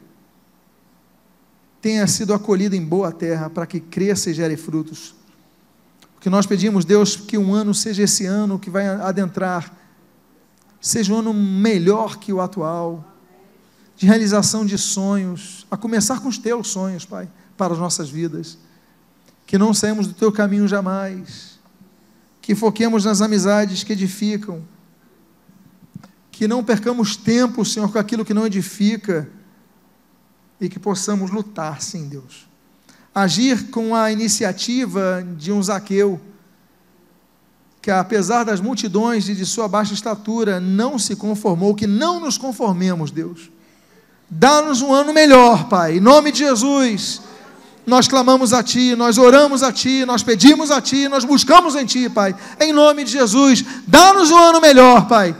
tenha sido acolhida em boa terra, para que cresça e gere frutos. Porque nós pedimos, Deus, que um ano seja esse ano que vai adentrar, seja um ano melhor que o atual, de realização de sonhos, a começar com os teus sonhos, Pai, para as nossas vidas. Que não saímos do teu caminho jamais, que foquemos nas amizades que edificam, que não percamos tempo, Senhor, com aquilo que não edifica, e que possamos lutar, sim, Deus. Agir com a iniciativa de um Zaqueu, que apesar das multidões e de sua baixa estatura, não se conformou, que não nos conformemos, Deus. Dá-nos um ano melhor, Pai, em nome de Jesus. Nós clamamos a Ti, nós oramos a Ti, nós pedimos a Ti, nós buscamos em Ti, Pai, em nome de Jesus. Dá-nos um ano melhor, Pai.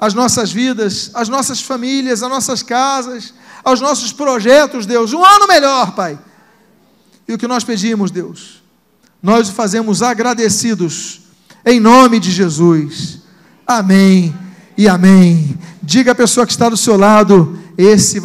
As nossas vidas, as nossas famílias, as nossas casas, aos nossos projetos, Deus, um ano melhor, Pai. E o que nós pedimos, Deus, nós o fazemos agradecidos, em nome de Jesus. Amém e amém. Diga à pessoa que está do seu lado: esse vai